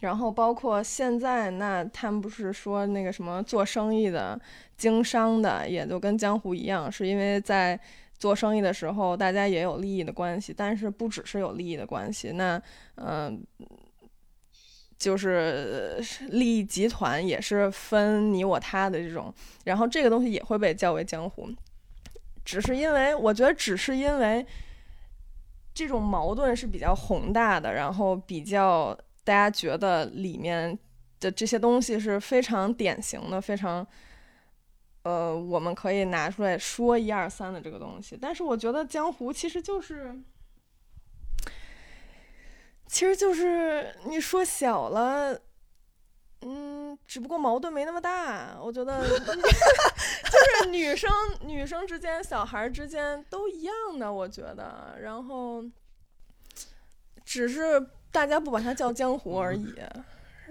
然后包括现在，那他们不是说那个什么做生意的、经商的，也都跟江湖一样，是因为在做生意的时候，大家也有利益的关系，但是不只是有利益的关系，那嗯、就是利益集团也是分你我他的这种，然后这个东西也会被叫为江湖，只是因为我觉得只是因为这种矛盾是比较宏大的，然后比较大家觉得里面的这些东西是非常典型的，非常。呃，我们可以拿出来说一二三的这个东西，但是我觉得江湖其实就是，其实就是你说小了，嗯，只不过矛盾没那么大。我觉得 就是女生女生之间、小孩儿之间都一样的，我觉得。然后只是大家不把它叫江湖而已。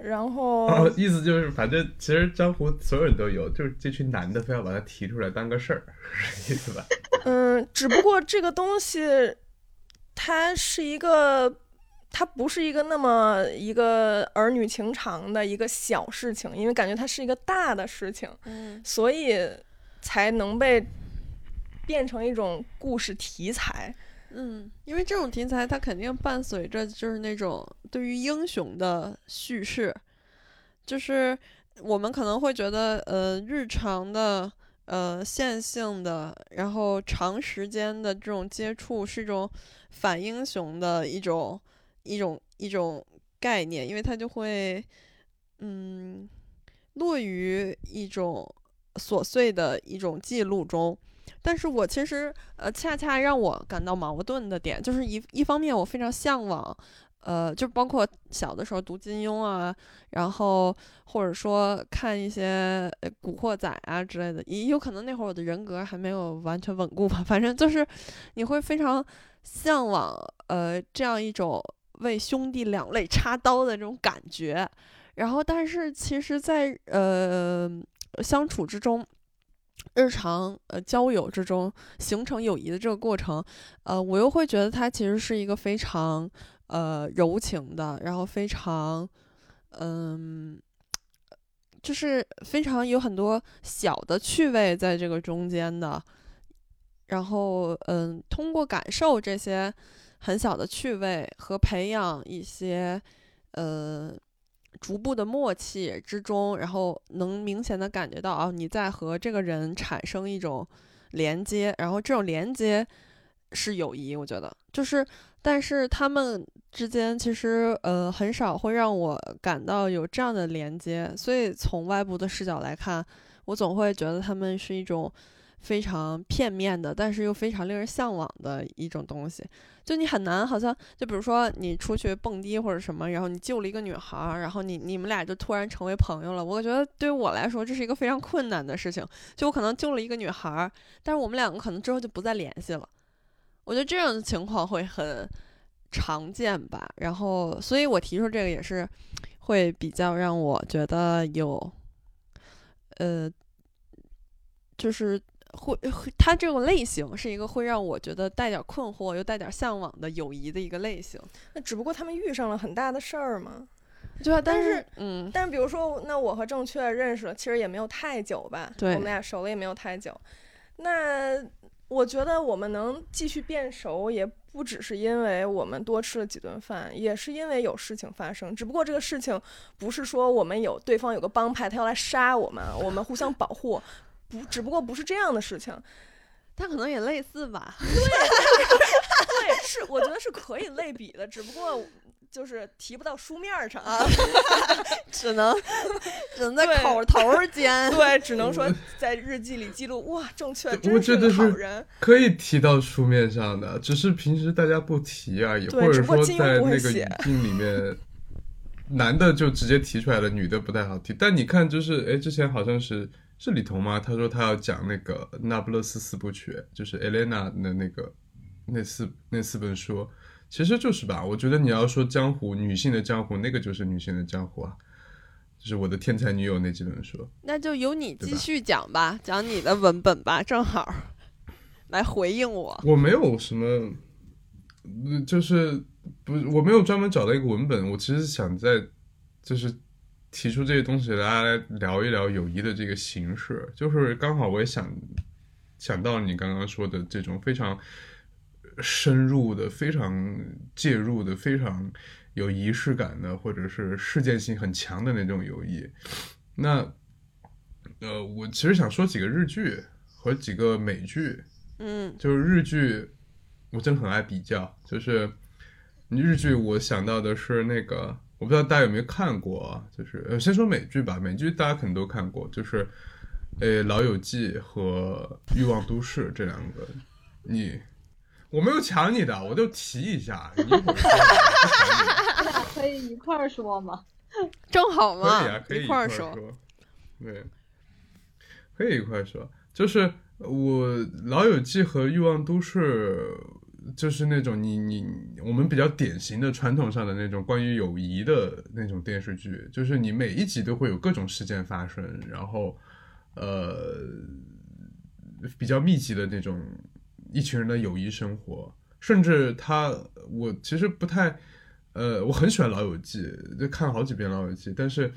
然后哦，意思就是，反正其实江湖所有人都有，就是这群男的非要把它提出来当个事儿，是这意思吧？嗯，只不过这个东西，它是一个，它不是一个那么一个儿女情长的一个小事情，因为感觉它是一个大的事情，嗯所以才能被变成一种故事题材。嗯，因为这种题材它肯定伴随着就是那种对于英雄的叙事，就是我们可能会觉得呃日常的呃线性的，然后长时间的这种接触是一种反英雄的一种一种一种概念，因为它就会嗯落于一种琐碎的一种记录中。但是我其实呃，恰恰让我感到矛盾的点，就是一一方面我非常向往，呃，就包括小的时候读金庸啊，然后或者说看一些古惑仔啊之类的，也有可能那会儿我的人格还没有完全稳固吧，反正就是你会非常向往呃这样一种为兄弟两肋插刀的这种感觉，然后但是其实在，呃相处之中。日常呃交友之中形成友谊的这个过程，呃，我又会觉得它其实是一个非常呃柔情的，然后非常嗯、就是非常有很多小的趣味在这个中间的，然后嗯、通过感受这些很小的趣味和培养一些呃逐步的默契之中，然后能明显的感觉到啊，你在和这个人产生一种连接，然后这种连接是友谊，我觉得。就是，但是他们之间其实呃很少会让我感到有这样的连接，所以从外部的视角来看，我总会觉得他们是一种非常片面的，但是又非常令人向往的一种东西。就你很难，好像就比如说你出去蹦迪或者什么，然后你救了一个女孩，然后你你们俩就突然成为朋友了。我觉得对于我来说，这是一个非常困难的事情。就我可能救了一个女孩，但是我们两个可能之后就不再联系了。我觉得这样的情况会很常见吧。然后，所以我提出这个也是会比较让我觉得有，呃，就是会会，它这种类型是一个会让我觉得带点困惑又带点向往的友谊的一个类型，那只不过他们遇上了很大的事儿嘛。对啊？但但是嗯，但是比如说，那我和正确认识了，其实也没有太久吧，对我们俩熟了也没有太久。那我觉得我们能继续变熟，也不只是因为我们多吃了几顿饭，也是因为有事情发生。只不过这个事情不是说我们有对方有个帮派，他要来杀我们，我们互相保护，不，只不过不是这样的事情。它可能也类似吧。对，对是我觉得是可以类比的，只不过就是提不到书面上啊 只能只能在口头儿间。对，只能说在日记里记录。哇，正确，我真是个觉得是好人。可以提到书面上的，只是平时大家不提而已，或者说在那个写语境里面，男的就直接提出来了，女的不太好提。但你看，就是哎，之前好像是是李彤吗？他说他要讲那个那不勒斯四部曲，就是 Elena 的那个那四那四本书，其实就是吧。我觉得你要说江湖，女性的江湖，那个就是女性的江湖啊。就是我的天才女友那几本书，那就由你继续讲吧，讲你的文本吧，正好来回应我。我没有什么，呃就是不，我没有专门找到一个文本。我其实想在就是提出这些东西，大家来聊一聊友谊的这个形式。就是刚好我也想想到你刚刚说的这种非常深入的、非常介入的、非常有仪式感的，或者是事件性很强的那种友谊。那呃，我其实想说几个日剧和几个美剧，嗯就是日剧，我真的很爱比较。就是你日剧，我想到的是那个，我不知道大家有没有看过啊？就是呃，先说美剧吧，美剧大家可能都看过，就是呃，《老友记》和《欲望都市》这两个。你我没有抢你的，我就提一下，你一会儿说不抢你可以一块儿说吗？正好嘛，可以啊，可以一块儿块儿说。对，可以一块儿说。就是我《老友记》和《欲望都市》，就是那种你你我们比较典型的传统上的那种关于友谊的那种电视剧，就是你每一集都会有各种事件发生，然后呃比较密集的那种一群人的友谊生活，甚至他我其实不太。呃，我很喜欢《老友记》，就看了好几遍《老友记》，但是，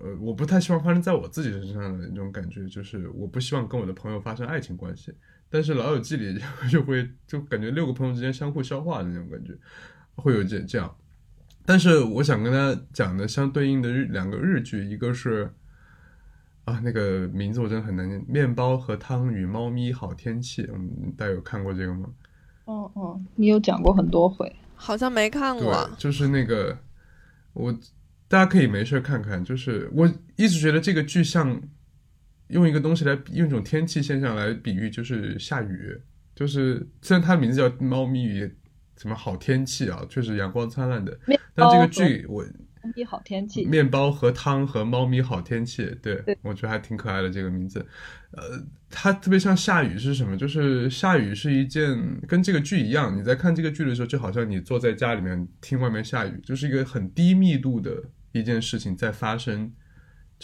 呃，我不太希望发生在我自己身上的那种感觉，就是我不希望跟我的朋友发生爱情关系。但是《老友记》里就 会就感觉六个朋友之间相互消化的那种感觉，会有这这样。但是我想跟大家讲的相对应的日两个日剧，一个是啊那个名字我真的很难念，《面包和汤与猫咪好天气》，嗯，大家有看过这个吗？嗯嗯，你有讲过很多回。好像没看对过，，就是那个我，大家可以没事看看。就是我一直觉得这个剧像用一个东西来比用一种天气现象来比喻，就是下雨。就是虽然它名字叫《猫咪与什么好天气》啊，确实阳光灿烂的，但这个剧我猫咪好天气，面包和汤和猫咪好天气，对对我觉得还挺可爱的这个名字。呃，它特别像下雨是什么？就是下雨是一件跟这个剧一样，你在看这个剧的时候，就好像你坐在家里面听外面下雨，就是一个很低密度的一件事情在发生。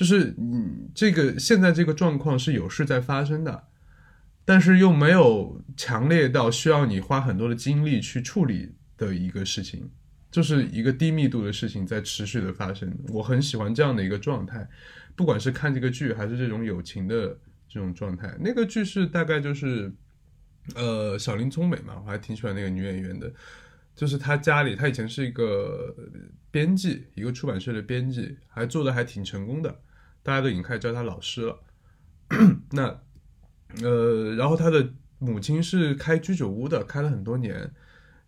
就是嗯，这个现在这个状况是有事在发生的，但是又没有强烈到需要你花很多的精力去处理的一个事情。就是一个低密度的事情在持续的发生。我很喜欢这样的一个状态，不管是看这个剧还是这种友情的这种状态。那个剧是大概就是，呃，小林聪美嘛，我还挺喜欢那个女演员的。就是她家里，她以前是一个编辑，一个出版社的编辑，还做的还挺成功的，大家都已经开始叫他老师了。那，呃，然后他的母亲是开居酒屋的，开了很多年。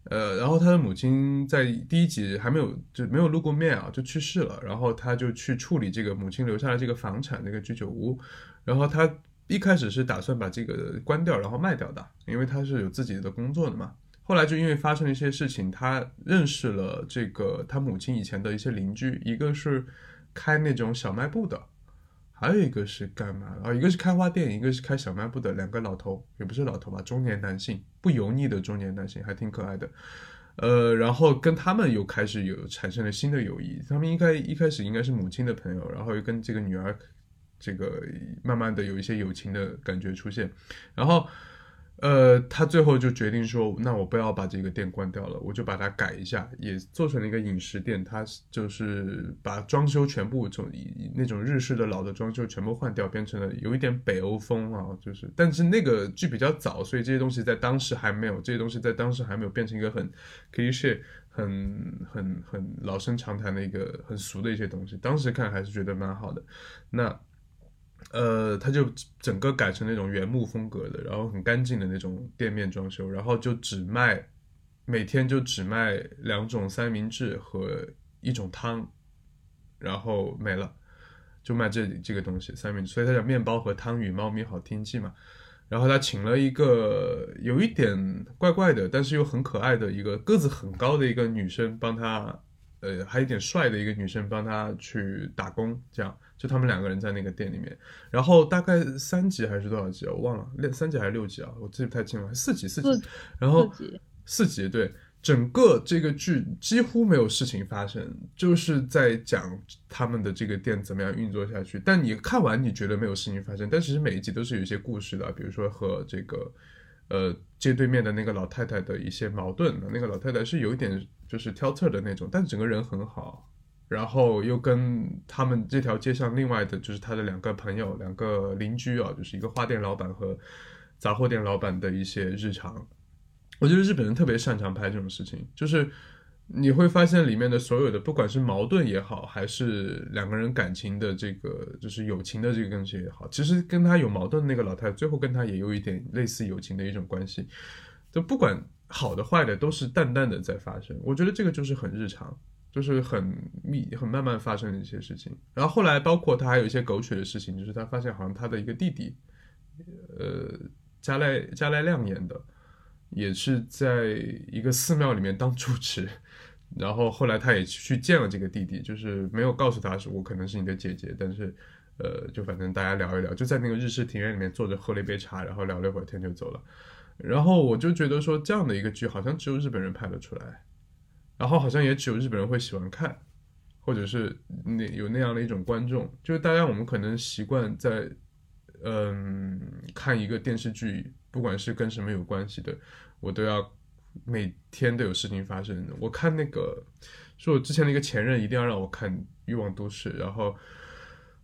呃，然后他的母亲在第一集还没有就没有露过面啊，就去世了。然后他就去处理这个母亲留下的这个房产，那个居酒屋。然后他一开始是打算把这个关掉，然后卖掉的，因为他是有自己的工作的嘛。后来就因为发生了一些事情，他认识了这个他母亲以前的一些邻居，一个是开那种小卖部的，还有一个是干嘛的啊？一个是开花店，一个是开小卖部的，两个老头，也不是老头吧，中年男性，不油腻的中年男性，还挺可爱的。呃，然后跟他们又开始有产生了新的友谊。他们应该一开始应该是母亲的朋友，然后又跟这个女儿，这个慢慢的有一些友情的感觉出现。然后，呃，他最后就决定说，那我不要把这个店关掉了，我就把它改一下，也做成了一个饮食店。他就是把装修全部从那种日式的老的装修全部换掉，变成了有一点北欧风啊，就是，但是那个剧比较早，所以这些东西在当时还没有，这些东西在当时还没有变成一个很 cliché、很很很老生常谈的一个很俗的一些东西。当时看还是觉得蛮好的。那。呃，它就整个改成那种原木风格的，然后很干净的那种店面装修，然后就只卖每天就只卖两种三明治和一种汤，然后没了，就卖这这个东西三明治，所以它叫面包和汤与猫咪好天气嘛。然后他请了一个有一点怪怪的，但是又很可爱的一个个子很高的一个女生帮他，呃，还有点帅的一个女生帮他去打工，这样就他们两个人在那个店里面。然后大概三集还是多少集啊？我忘了，六三集还是六集啊？我记不太清了，四集四集。然后四集对，整个这个剧几乎没有事情发生，就是在讲他们的这个店怎么样运作下去。但你看完你觉得没有事情发生，但其实每一集都是有一些故事的，比如说和这个呃街对面的那个老太太的一些矛盾。那个老太太是有一点就是挑刺儿的那种，但整个人很好。然后又跟他们这条街上另外的就是他的两个朋友、两个邻居啊，就是一个花店老板和杂货店老板的一些日常。我觉得日本人特别擅长拍这种事情，就是你会发现里面的所有的，不管是矛盾也好，还是两个人感情的这个，就是友情的这个东西也好，其实跟他有矛盾的那个老太太，最后跟他也有一点类似友情的一种关系。就不管好的坏的，都是淡淡的在发生。我觉得这个就是很日常，就是很密、很慢慢发生的一些事情。然后后来，包括他还有一些狗血的事情，就是他发现好像他的一个弟弟，呃，加濑加濑亮演的，也是在一个寺庙里面当住持。然后后来他也去见了这个弟弟，就是没有告诉他是我可能是你的姐姐，但是呃，就反正大家聊一聊，就在那个日式庭院里面坐着喝了一杯茶，然后聊了一会儿天就走了。然后我就觉得说，这样的一个剧好像只有日本人拍得出来，然后好像也只有日本人会喜欢看，或者是那有那样的一种观众，就是大家我们可能习惯在嗯看一个电视剧，不管是跟什么有关系的，我都要每天都有事情发生。我看那个，是我之前的一个前任一定要让我看《欲望都市》，然后。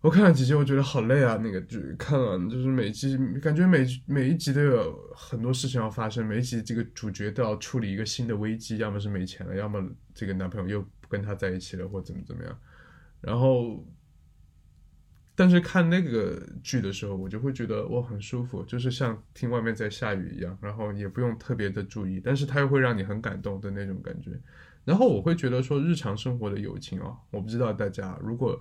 我看了几集，我觉得好累啊！那个剧看了，就是每集感觉每每一集都有很多事情要发生，每一集这个主角都要处理一个新的危机，要么是没钱了，要么这个男朋友又不跟他在一起了，或怎么怎么样。然后，但是看那个剧的时候，我就会觉得我很舒服，就是像听外面在下雨一样，然后也不用特别的注意，但是它又会让你很感动的那种感觉。然后我会觉得说，日常生活的友情哦，我不知道大家如果。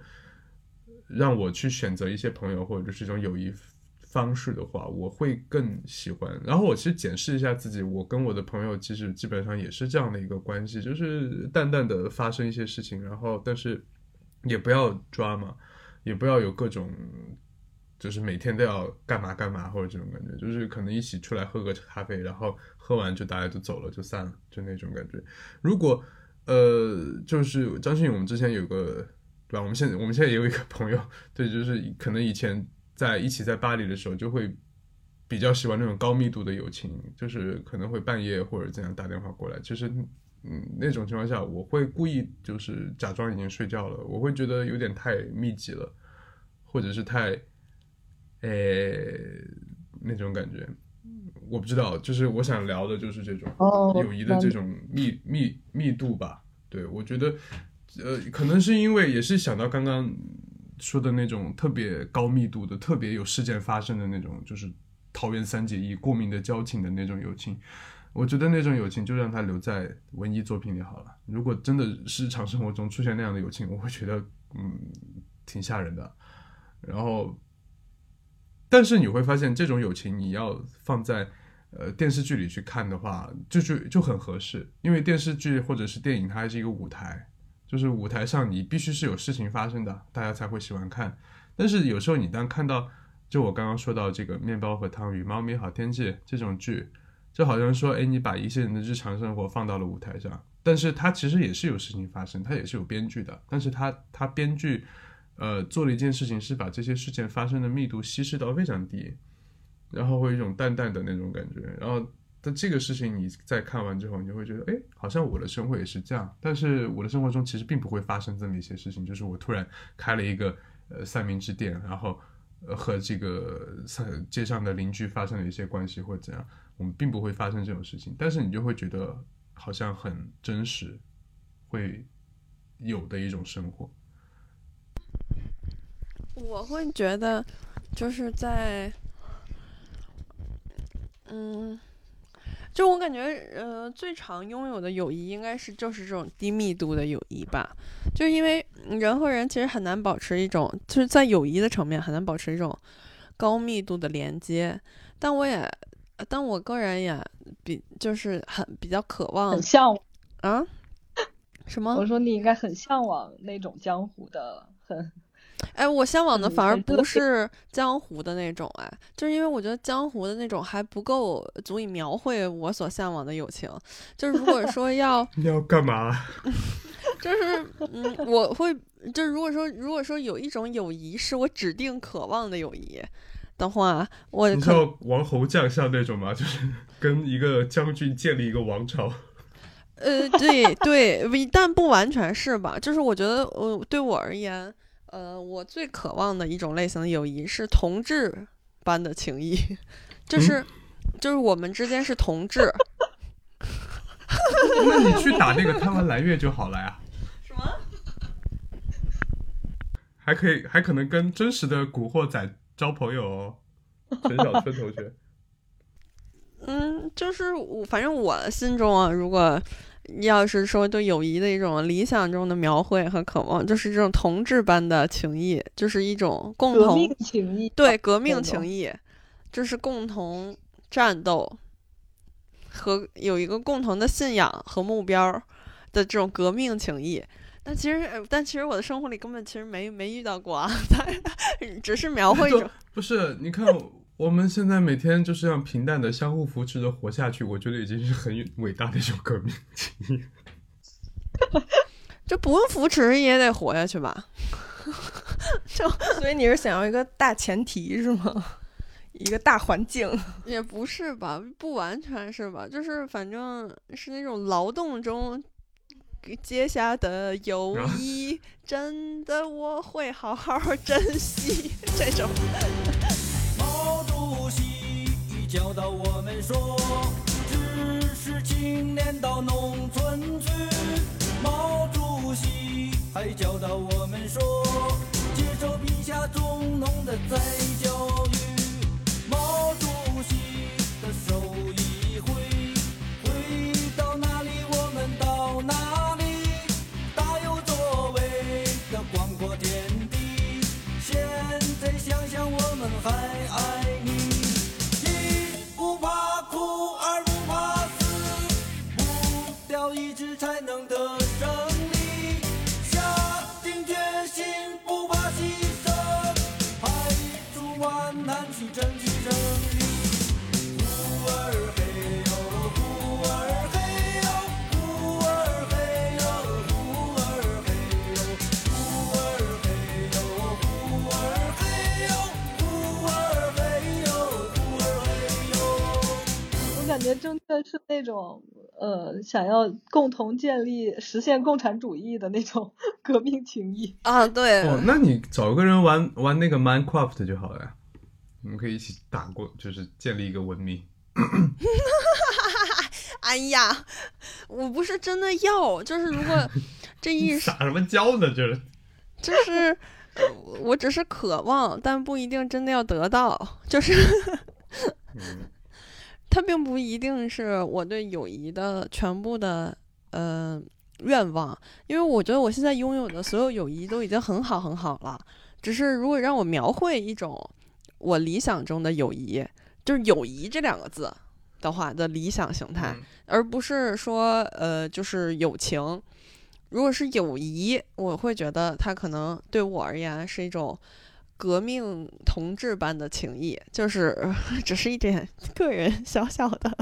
让我去选择一些朋友或者是一种友谊方式的话，我会更喜欢。然后我其实检视一下自己，我跟我的朋友其实基本上也是这样的一个关系，就是淡淡的发生一些事情，然后但是也不要抓嘛，也不要有各种就是每天都要干嘛干嘛或者这种感觉，就是可能一起出来喝个咖啡，然后喝完就大家就走了就散了，就那种感觉。如果呃，就是张馨予，我们之前有个。对吧？我们现在我们现在也有一个朋友，对，就是可能以前在一起在巴黎的时候，就会比较喜欢那种高密度的友情，就是可能会半夜或者怎样打电话过来。其实，嗯，那种情况下，我会故意就是假装已经睡觉了，我会觉得有点太密集了，或者是太，呃，那种感觉。我不知道，就是我想聊的就是这种友谊的这种密密密度吧。对我觉得。呃，可能是因为也是想到刚刚说的那种特别高密度的、特别有事件发生的那种，就是桃园三结义、过命的交情的那种友情。我觉得那种友情就让它留在文艺作品里好了。如果真的日常生活中出现那样的友情，我会觉得嗯挺吓人的。然后，但是你会发现这种友情你要放在呃电视剧里去看的话，就就就很合适，因为电视剧或者是电影它还是一个舞台。就是舞台上你必须是有事情发生的，大家才会喜欢看。但是有时候你当看到，就我刚刚说到这个面包和汤与猫咪好天气这种剧，就好像说，哎，你把一些人的日常生活放到了舞台上，但是它其实也是有事情发生，它也是有编剧的，但是它它编剧，呃，做了一件事情是把这些事件发生的密度稀释到非常低，然后会有一种淡淡的那种感觉，然后。但这个事情你在看完之后，你就会觉得，哎，好像我的生活也是这样。但是我的生活中其实并不会发生这么一些事情，就是我突然开了一个呃三明治店，然后呃和这个街上的邻居发生了一些关系或者怎样，我们并不会发生这种事情。但是你就会觉得好像很真实，会有的一种生活。我会觉得就是在，嗯。就我感觉，呃，最常拥有的友谊应该是就是这种低密度的友谊吧。就因为人和人其实很难保持一种，就是在友谊的层面很难保持一种高密度的连接。但我也，但我个人也比就是很比较渴望，很向往啊？什么？我说你应该很向往那种江湖的很。哎，我向往的反而不是江湖的那种，哎，就是因为我觉得江湖的那种还不够足以描绘我所向往的友情。就是如果说要 你要干嘛？就是嗯，我会就是如果说如果说有一种友谊是我指定渴望的友谊的话，我你知道王侯将相那种吗？就是跟一个将军建立一个王朝。呃，对对，但不完全是吧？就是我觉得，呃，对我而言，呃，我最渴望的一种类型的友谊是同志般的情谊，就是、就是我们之间是同志。那你去打那个贪玩蓝月就好了呀。什么？还可以，还可能跟真实的古惑仔交朋友哦。陈小春同学，嗯，就是我，反正我心中啊，如果要是说对友谊的一种理想中的描绘和渴望，就是这种同志般的情谊，就是一种共同革情谊，对革命情谊，就是共同战斗和有一个共同的信仰和目标的这种革命情谊。但其实，呃但其实我的生活里根本其实没没遇到过啊，只是描绘 一种。不是？你看 我们现在每天就是这样平淡的相互扶持的活下去，我觉得已经是很伟大的一种革命情谊。就不用扶持也得活下去吧？就所以你是想要一个大前提是吗？一个大环境，也不是吧，不完全是吧，就是反正是那种劳动中结下的友谊，真的我会好好珍惜这种。毛主席教导我们说，知识青年到农村去。毛主席还教导我们说，接受贫下中农的再教育。毛主席的手一挥，挥到哪里我们到哪里，大有作为的广阔天地。现在想想，我们还才能得觉真的是那种呃，想要共同建立、实现共产主义的那种 革命情谊。啊，对，哦，那你找个人玩玩那个 Minecraft 就好了呀。你们可以一起打过，就是建立一个文明。哎呀，我不是真的要，就是如果 这一时撒什么娇呢？就是就是呃我只是渴望，但不一定真的要得到，就是嗯，它并不一定是我对友谊的全部的呃愿望，因为我觉得我现在拥有的所有友谊都已经很好很好了。只是如果让我描绘一种我理想中的友谊，就是友谊这两个字的话的理想形态，嗯而不是说呃就是友情。如果是友谊，我会觉得它可能对我而言是一种革命同志般的情谊，就是 只是一点个人小小的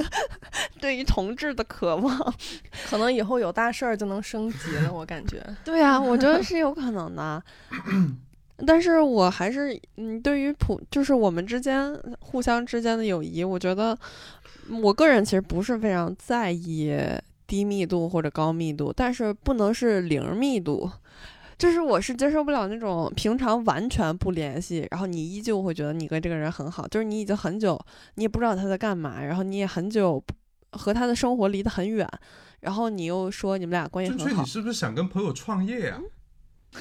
对于同志的渴望。可能以后有大事儿就能升级了，我感觉。对啊，我觉得是有可能的。但是我还是，嗯，对于普，就是我们之间互相之间的友谊，我觉得我个人其实不是非常在意低密度或者高密度，但是不能是零密度。就是我是接受不了那种平常完全不联系，然后你依旧会觉得你跟这个人很好，就是你已经很久你也不知道他在干嘛，然后你也很久和他的生活离得很远，然后你又说你们俩关系很好你，是不是想跟朋友创业呀、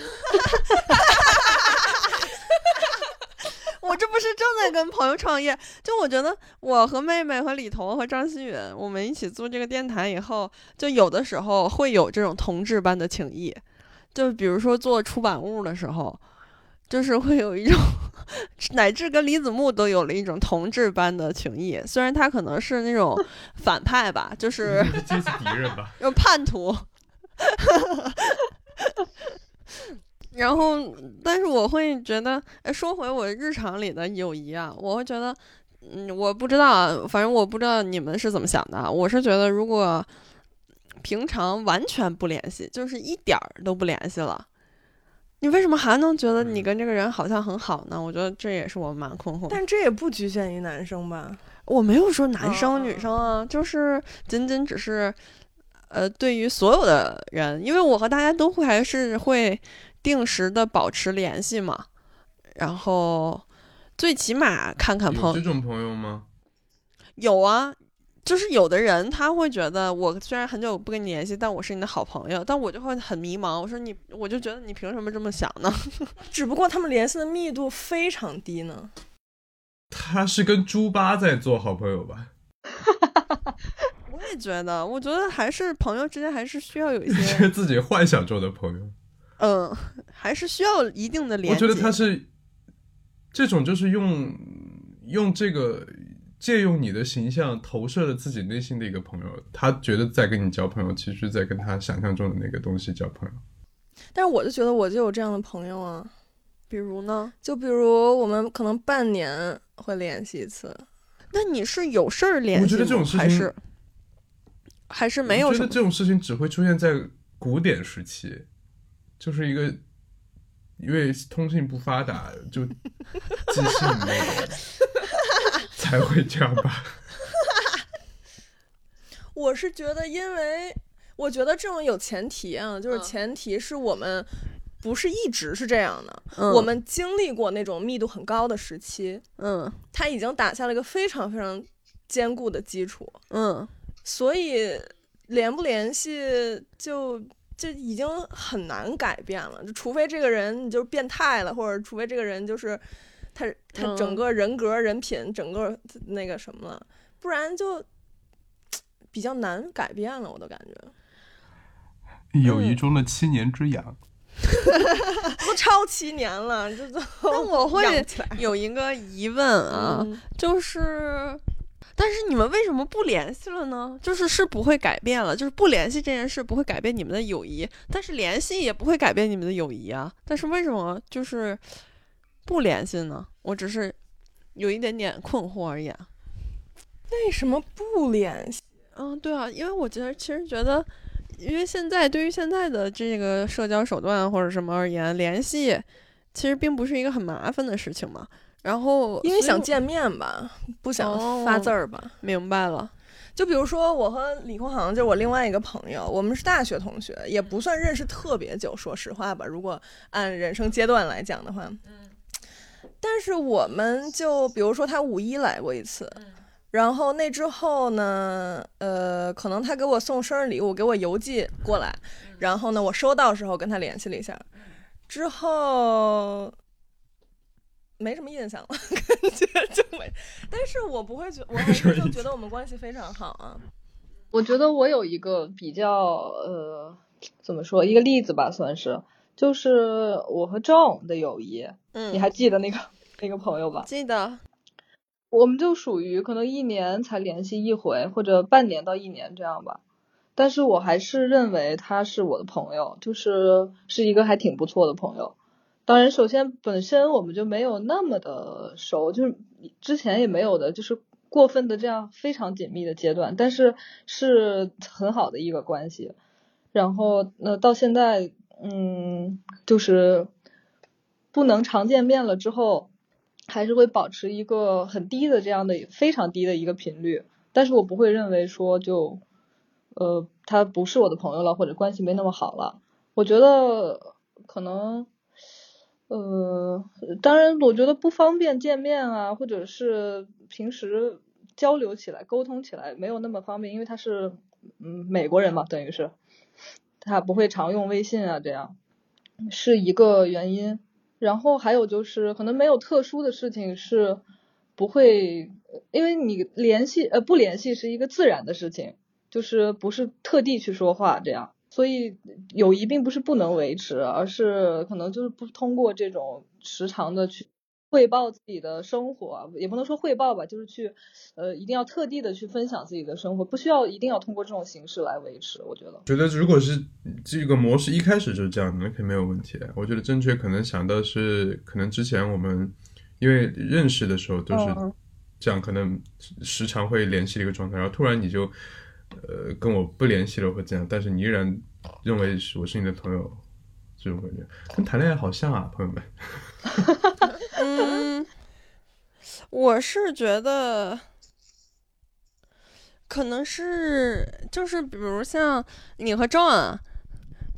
我这不是正在跟朋友创业？就我觉得我和妹妹和李彤和张馨予，我们一起做这个电台以后，就有的时候会有这种同志般的情谊。就比如说做出版物的时候，就是会有一种，乃至跟李子木都有了一种同志般的情谊。虽然他可能是那种反派吧，就是你这是敌人吧？有叛徒。然后，但是我会觉得，哎，说回我日常里的友谊啊，我会觉得，嗯，我不知道啊，反正我不知道你们是怎么想的啊。我是觉得，如果平常完全不联系，就是一点儿都不联系了，你为什么还能觉得你嗯跟这个人好像很好呢？我觉得这也是我蛮困惑的。但这也不局限于男生吧？我没有说男生嗯女生啊，就是仅仅只是，呃，对于所有的人，因为我和大家都会还是会定时的保持联系嘛，然后最起码看看朋友这种朋友吗？有啊，就是有的人他会觉得我虽然很久不跟你联系，但我是你的好朋友，但我就会很迷茫。我说你，我就觉得你凭什么这么想呢？只不过他们联系的密度非常低呢。他是跟猪八在做好朋友吧？我也觉得，我觉得还是朋友之间还是需要有一些，自己幻想中的朋友。嗯，还是需要一定的联系。我觉得他是这种，就是用用这个借用你的形象投射了自己内心的一个朋友，他觉得在跟你交朋友，其实在跟他想象中的那个东西交朋友。但是我就觉得我就有这样的朋友啊，比如呢？就比如我们可能半年会联系一次，那你是有事儿联系？我觉得这种事情还是还是没有什么我觉得这种事情只会出现在古典时期，就是一个因为通信不发达，就寄信那种才会这样吧。我是觉得，因为我觉得这种有前提啊，就是嗯。前提是我们不是一直是这样的，嗯。我们经历过那种密度很高的时期，嗯。它已经打下了一个非常非常坚固的基础，嗯。所以联不联系就就已经很难改变了，就除非这个人你就是变态了，或者除非这个人就是他他整嗯个人格、人品整个那个什么了，不然就比较难改变了，我都感觉。友谊中的七年之痒，都超七年了，这都那我 会养起来有一个疑问啊，嗯 就是，但是你们为什么不联系了呢？就是是不会改变了，就是不联系这件事不会改变你们的友谊，但是联系也不会改变你们的友谊啊。但是为什么就是不联系呢？我只是有一点点困惑而已啊。为什么不联系？嗯，对啊，因为我觉得其实觉得，因为现在对于现在的这个社交手段或者什么而言，联系其实并不是一个很麻烦的事情嘛。然后因为想见面吧，不想发哦字儿吧。明白了，就比如说我和李空航，就是我另外一个朋友，我们是大学同学，也不算认识特别久，说实话吧。如果按人生阶段来讲的话，嗯，但是我们就比如说他五一来过一次，然后那之后呢，呃，可能他给我送生日礼物，给我邮寄过来，然后呢，我收到时候跟他联系了一下，之后。没什么印象了，感觉就没。但是我不会觉，我还是就觉得我们关系非常好啊。我觉得我有一个比较呃，怎么说一个例子吧，算是，就是我和 John 的友谊，嗯，你还记得那个那个朋友吧？记得，我们就属于可能一年才联系一回，或者半年到一年这样吧。但是我还是认为他是我的朋友，就是是一个还挺不错的朋友。当然，首先本身我们就没有那么的熟，就是之前也没有的，就是过分的这样非常紧密的阶段，但是是很好的一个关系。然后那到现在，嗯，就是不能常见面了之后，还是会保持一个很低的这样的非常低的一个频率，但是我不会认为说就，呃，他不是我的朋友了，或者关系没那么好了。我觉得可能，呃，当然，我觉得不方便见面啊，或者是平时交流起来、沟通起来没有那么方便，因为他是嗯美国人嘛，等于是他不会常用微信啊，这样是一个原因。然后还有就是可能没有特殊的事情是不会，因为你联系呃不联系是一个自然的事情，就是不是特地去说话这样，所以友谊并不是不能维持，而是可能就是不通过这种时常的去汇报自己的生活，也不能说汇报吧，就是去呃一定要特地的去分享自己的生活，不需要一定要通过这种形式来维持，我觉得。觉得如果是这个模式一开始就是这样的，那肯定没有问题。我觉得正确可能想到是，可能之前我们因为认识的时候都是嗯这样，可能时常会联系的一个状态，然后突然你就呃跟我不联系了或这样，但是你依然认为是我是你的朋友，这种感觉跟谈恋爱好像啊，朋友们。嗯，我是觉得可能是就是比如像你和 John，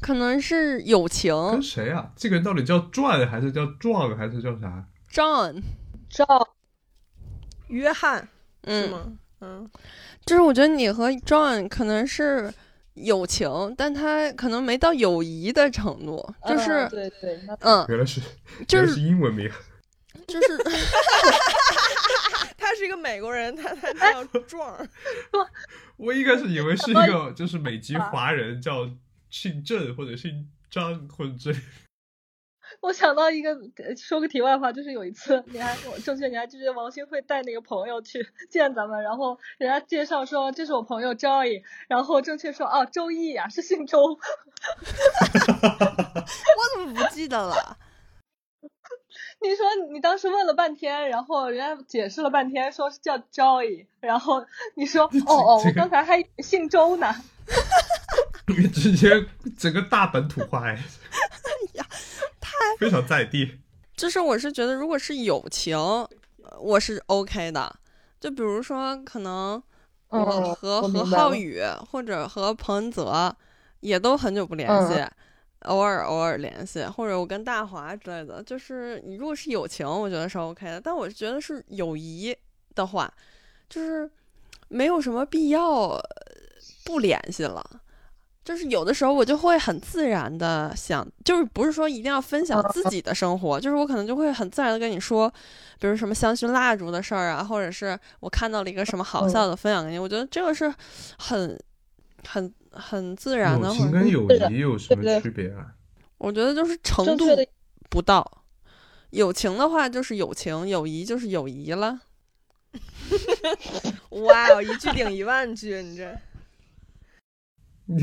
可能是友情跟谁啊？这个人到底叫 John 还是叫 John 还是叫啥？，John，赵约翰是嗯，吗？嗯，就是我觉得你和 John 可能是友情，但他可能没到友谊的程度，就是嗯对对，嗯，原来是就是原来是英文名。就是 他是一个美国人，他他叫壮儿。我一开始以为是一个就是美籍华人，叫姓郑或者姓张或者这。我想到一个，呃说个题外话，就是有一次，你还我正确你还记得王星会带那个朋友去见咱们，然后人家介绍说这是我朋友 Joy，然后正确说哦周易呀、是姓周，我怎么不记得了？你说你当时问了半天，然后人家解释了半天，说是叫 Joy，然后你说哦哦，我刚才还以为姓周呢。直接整个大本土化哎，呀，太非常在地。就是我是觉得，如果是友情，呃我是 OK 的。就比如说，可能我嗯和何浩宇或者和彭恩泽也都很久不联系，偶尔偶尔联系，或者我跟大华之类的。就是你如果是友情，我觉得是 OK 的。但我觉得是友谊的话，就是没有什么必要呃不联系了。就是有的时候我就会很自然的想，就是不是说一定要分享自己的生活，就是我可能就会很自然的跟你说，比如什么香薰蜡烛的事儿啊，或者是我看到了一个什么好笑的分享给你，我觉得这个是很很很自然的，情跟友谊有什么区别啊？我觉得就是程度的不到。友情的话就是友情，友谊就是友谊了。哇哦，一句顶一万句，你这 你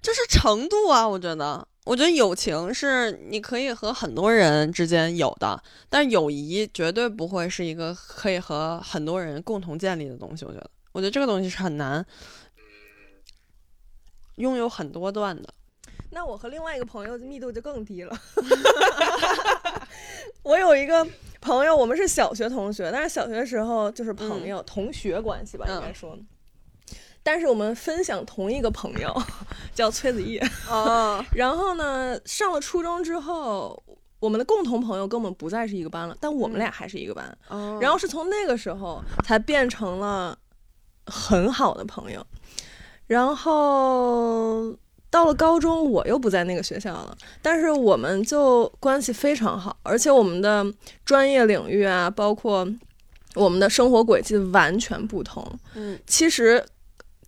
就是程度啊，我觉得，我觉得友情是你可以和很多人之间有的，但友谊绝对不会是一个可以和很多人共同建立的东西。我觉得，我觉得这个东西是很难拥有很多段的。那我和另外一个朋友的密度就更低了。我有一个朋友，我们是小学同学，但是小学的时候就是朋友、同学关系吧，应该嗯说。但是我们分享同一个朋友，叫崔子毅。哦，然后呢，上了初中之后，我们的共同朋友跟我们不再是一个班了，但我们俩还是一个班。哦然后是从那个时候才变成了很好的朋友。然后到了高中，我又不在那个学校了，但是我们就关系非常好，而且我们的专业领域啊，包括我们的生活轨迹完全不同。嗯其实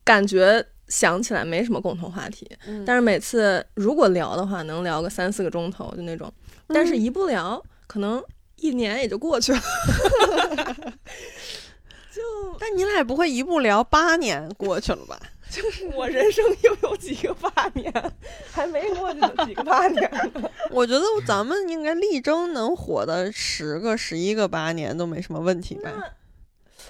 感觉想起来没什么共同话题，嗯，但是每次如果聊的话，能聊个三四个钟头，就那种。但是一不聊，可能一年也就过去了。就但你俩也不会一步聊八年过去了吧？就是我人生又有几个八年，还没过去呢，几个八年呢。我觉得咱们应该力争能火的十个、十一个八年都没什么问题吧？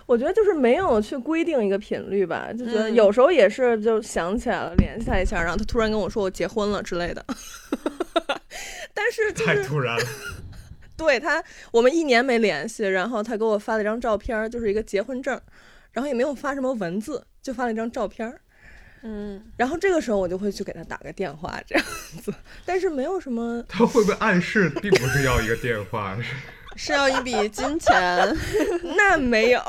我觉得就是没有去规定一个频率吧，就觉得嗯有时候也是就想起来了，联系他一下，然后他突然跟我说我结婚了之类的。但是就是太突然了。对他，我们一年没联系，然后他给我发了一张照片儿，就是一个结婚证，然后也没有发什么文字，就发了一张照片儿。嗯，然后这个时候我就会去给他打个电话这样子，但是没有什么，他会不会暗示并不是要一个电话？是要一笔金钱。那没有，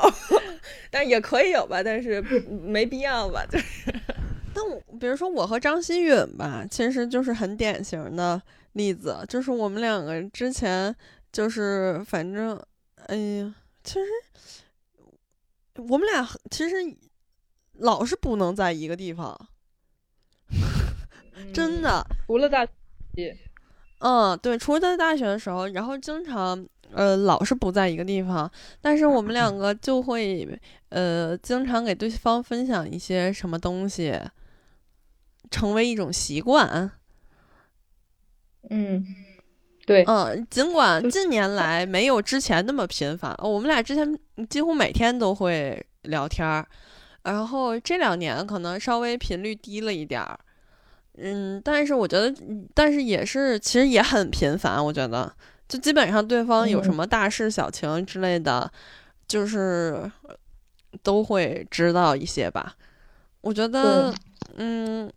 但也可以有吧，但是没必要吧，就是但我比如说我和张馨允吧，其实就是很典型的例子，就是我们两个之前就是反正，哎呀，其实我们俩其实老是不能在一个地方，真的。除了大学，嗯，对，除了在大学的时候，然后经常呃老是不在一个地方，但是我们两个就会呃经常给对方分享一些什么东西，成为一种习惯。嗯，对，嗯，尽管近年来没有之前那么频繁，哦我们俩之前几乎每天都会聊天儿，然后这两年可能稍微频率低了一点儿。嗯，但是我觉得，嗯但是也是，其实也很频繁。我觉得，就基本上对方有什嗯么大事小情之类的，就是呃都会知道一些吧。我觉得，嗯，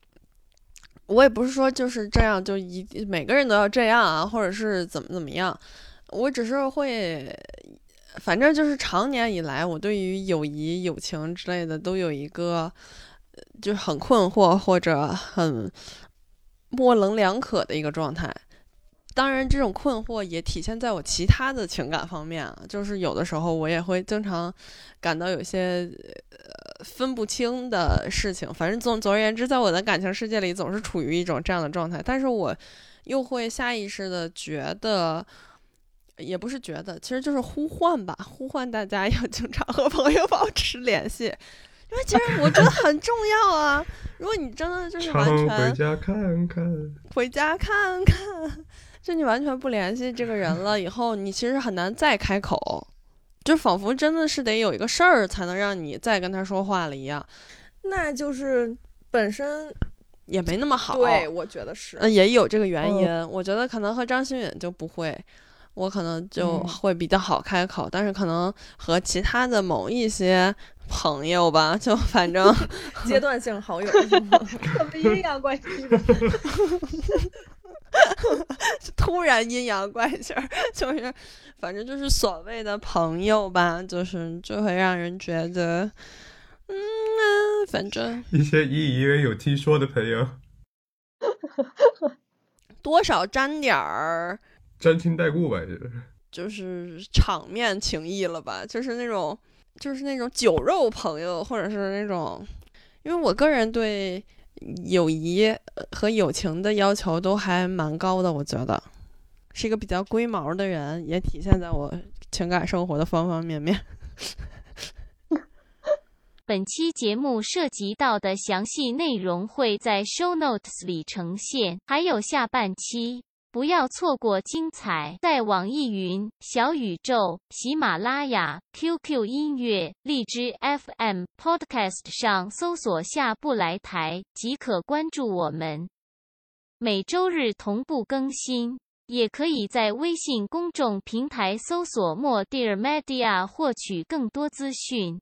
我也不是说就是这样，就一每个人都要这样啊，或者是怎么怎么样。我只是会，反正就是长年以来，我对于友谊、友情之类的都有一个，就很困惑或者很模棱两可的一个状态。当然，这种困惑也体现在我其他的情感方面啊，就是有的时候我也会经常感到有些呃分不清的事情。反正总总而言之，在我的感情世界里，总是处于一种这样的状态。但是我又会下意识的觉得。也不是觉得，其实就是呼唤吧，呼唤大家要经常和朋友保持联系，因为其实我觉得很重要啊。如果你真的就是完全回家看看，回家看看，就你完全不联系这个人了，以后你其实很难再开口，就仿佛真的是得有一个事儿才能让你再跟他说话了一样。那就是本身也没那么好，对，我觉得是，嗯，也有这个原因。我觉得可能和张馨予就不会。我可能就会比较好开口，但是可能和其他的某一些朋友吧，就反正阶段性好友，怎么阴阳怪气的？突然阴阳怪气儿，就是反正就是所谓的朋友吧，就是就会让人觉得，嗯，反正一些以以为有听说的朋友，多少沾点儿。沾亲带故吧，就是就是场面情谊了吧，就是那种就是那种酒肉朋友，或者是那种，因为我个人对友谊和友情的要求都还蛮高的，我觉得是一个比较龟毛的人，也体现在我情感生活的方方面面。本期节目涉及到的详细内容会在 show notes 里呈现，还有下半期。不要错过精彩！在网易云、小宇宙、喜马拉雅、QQ 音乐、荔枝 FM、Podcast 上搜索“下不来台”即可关注我们。每周日同步更新，也可以在微信公众平台搜索“莫 Dear Media” 获取更多资讯。